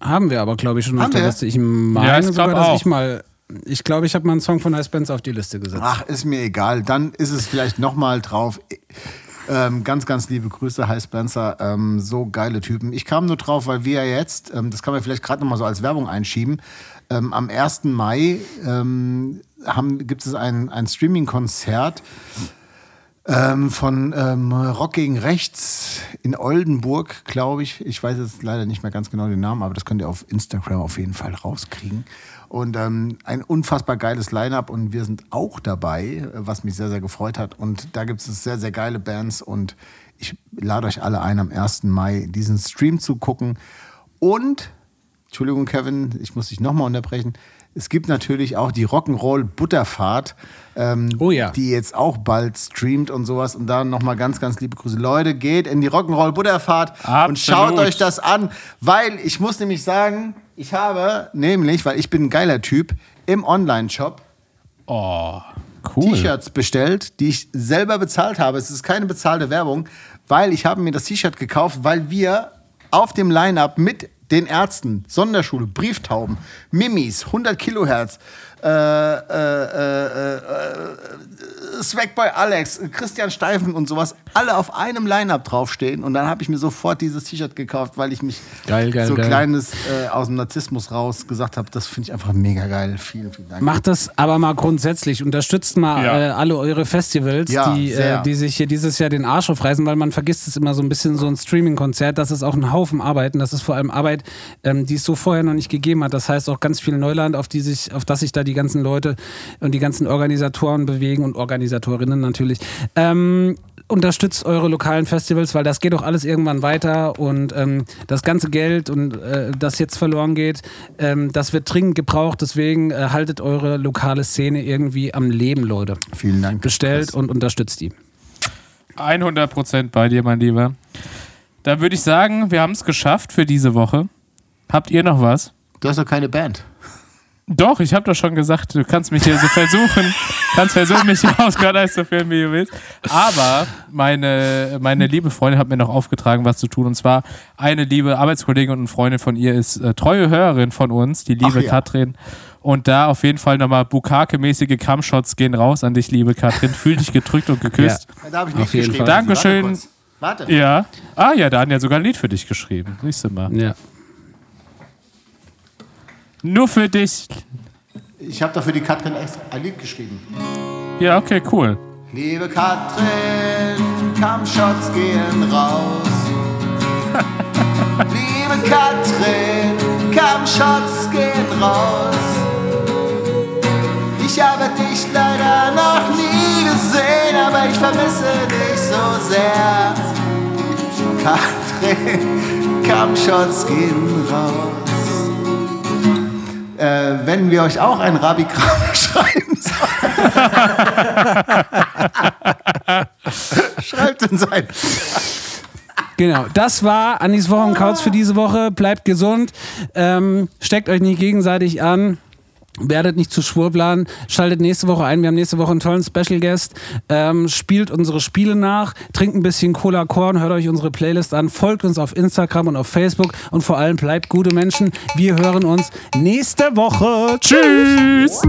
Haben wir aber, glaube ich, schon auf der? Liste. Ich meine Ja, ich sogar, dass auch. ich mal. Ich glaube, ich habe mal einen Song von Ice Benz auf die Liste gesetzt. Ach, ist mir egal. Dann ist es vielleicht nochmal drauf. Ähm, ganz, ganz liebe Grüße, Hi Spencer. Ähm, so geile Typen. Ich kam nur drauf, weil wir ja jetzt, ähm, das kann man vielleicht gerade nochmal so als Werbung einschieben, ähm, am 1. Mai ähm, gibt es ein, ein Streaming-Konzert ähm, von Rock gegen Rechts in Oldenburg, glaube ich. Ich weiß jetzt leider nicht mehr ganz genau den Namen, aber das könnt ihr auf Instagram auf jeden Fall rauskriegen. Und ähm, ein unfassbar geiles Line-up und wir sind auch dabei, was mich sehr, sehr gefreut hat. Und da gibt es sehr, sehr geile Bands und ich lade euch alle ein, am 1. Mai diesen Stream zu gucken. Und, Entschuldigung, Kevin, ich muss dich nochmal unterbrechen. Es gibt natürlich auch die Rock'n'Roll Butterfahrt, ähm, Oh ja. die jetzt auch bald streamt und sowas. Und da nochmal ganz, ganz liebe Grüße. Leute, geht in die Rock'n'Roll Butterfahrt und Absolut. schaut euch das an, weil ich muss nämlich sagen, ich habe nämlich, weil ich bin ein geiler Typ, im Online-Shop Oh, cool. T-Shirts bestellt, die ich selber bezahlt habe. Es ist keine bezahlte Werbung, weil ich habe mir das T-Shirt gekauft, weil wir auf dem Line-Up mit den Ärzten, Sonderschule, Brieftauben, Mimis, 100 Kilohertz, äh, äh, äh, äh, Swagboy Alex, Christian Steifen und sowas, alle auf einem Line-Up draufstehen. Und dann habe ich mir sofort dieses T-Shirt gekauft, weil ich mich Geil, geil, so geil. kleines äh, aus dem Narzissmus raus gesagt habe, das finde ich einfach mega geil. Vielen, vielen Dank. Macht das aber mal grundsätzlich. Unterstützt mal Ja. äh, alle eure Festivals, Ja, die, äh, die sich hier dieses Jahr den Arsch aufreißen, weil man vergisst es immer so ein bisschen, so ein Streaming-Konzert. Das ist auch ein Haufen Arbeit und das ist vor allem Arbeit, ähm, die es so vorher noch nicht gegeben hat. Das heißt auch ganz viel Neuland, auf, die sich, auf das sich da die ganzen Leute und die ganzen Organisatoren bewegen und Organisatorinnen natürlich. Ähm, unterstützt eure lokalen Festivals, weil das geht doch alles irgendwann weiter und ähm, das ganze Geld und äh, das jetzt verloren geht, ähm, das wird dringend gebraucht. Deswegen äh, haltet eure lokale Szene irgendwie am Leben, Leute. Vielen Dank. Bestellt und unterstützt die. 100% bei dir, mein Lieber. Da würde ich sagen, wir haben es geschafft für diese Woche. Habt ihr noch was? Du hast doch keine Band. Doch, ich habe doch schon gesagt, du kannst mich hier so versuchen, kannst versuchen, mich hier aus Granada zu filmen, wie du willst. Aber meine, meine liebe Freundin hat mir noch aufgetragen, was zu tun. Und zwar eine liebe Arbeitskollegin und Freundin von ihr ist äh, treue Hörerin von uns, die liebe Ach ja. Katrin. Und da auf jeden Fall nochmal Bukake-mäßige Kampfshots gehen raus an dich, liebe Katrin. Fühl dich gedrückt und geküsst. Da habe ich Auf nicht jeden. Fall. Dankeschön. Warte. Warte. Ja. Ah ja, da hat ja sogar ein Lied für dich geschrieben. Siehst du mal. Ja. Nur für dich. Ich habe dafür die Katrin extra ein Lied geschrieben. Ja, okay, cool. Liebe Katrin, Kampfshots gehen raus. Liebe Katrin, Kampfshots gehen raus. Ich habe dich leider noch nie gesehen, aber ich vermisse dich so sehr. Katrin, Kampfshots gehen raus. Äh, wenn wir euch auch ein Rabikram schreiben sollen, schreibt uns ein. Genau, das war Anis Wochenkauz für diese Woche. Bleibt gesund, ähm, steckt euch nicht gegenseitig an. Werdet nicht zu Schwurblern, schaltet nächste Woche ein. Wir haben nächste Woche einen tollen Special Guest. Ähm, spielt unsere Spiele nach, trinkt ein bisschen Cola Korn, hört euch unsere Playlist an, folgt uns auf Instagram und auf Facebook und vor allem bleibt gute Menschen. Wir hören uns nächste Woche. Tschüss! Tschüss.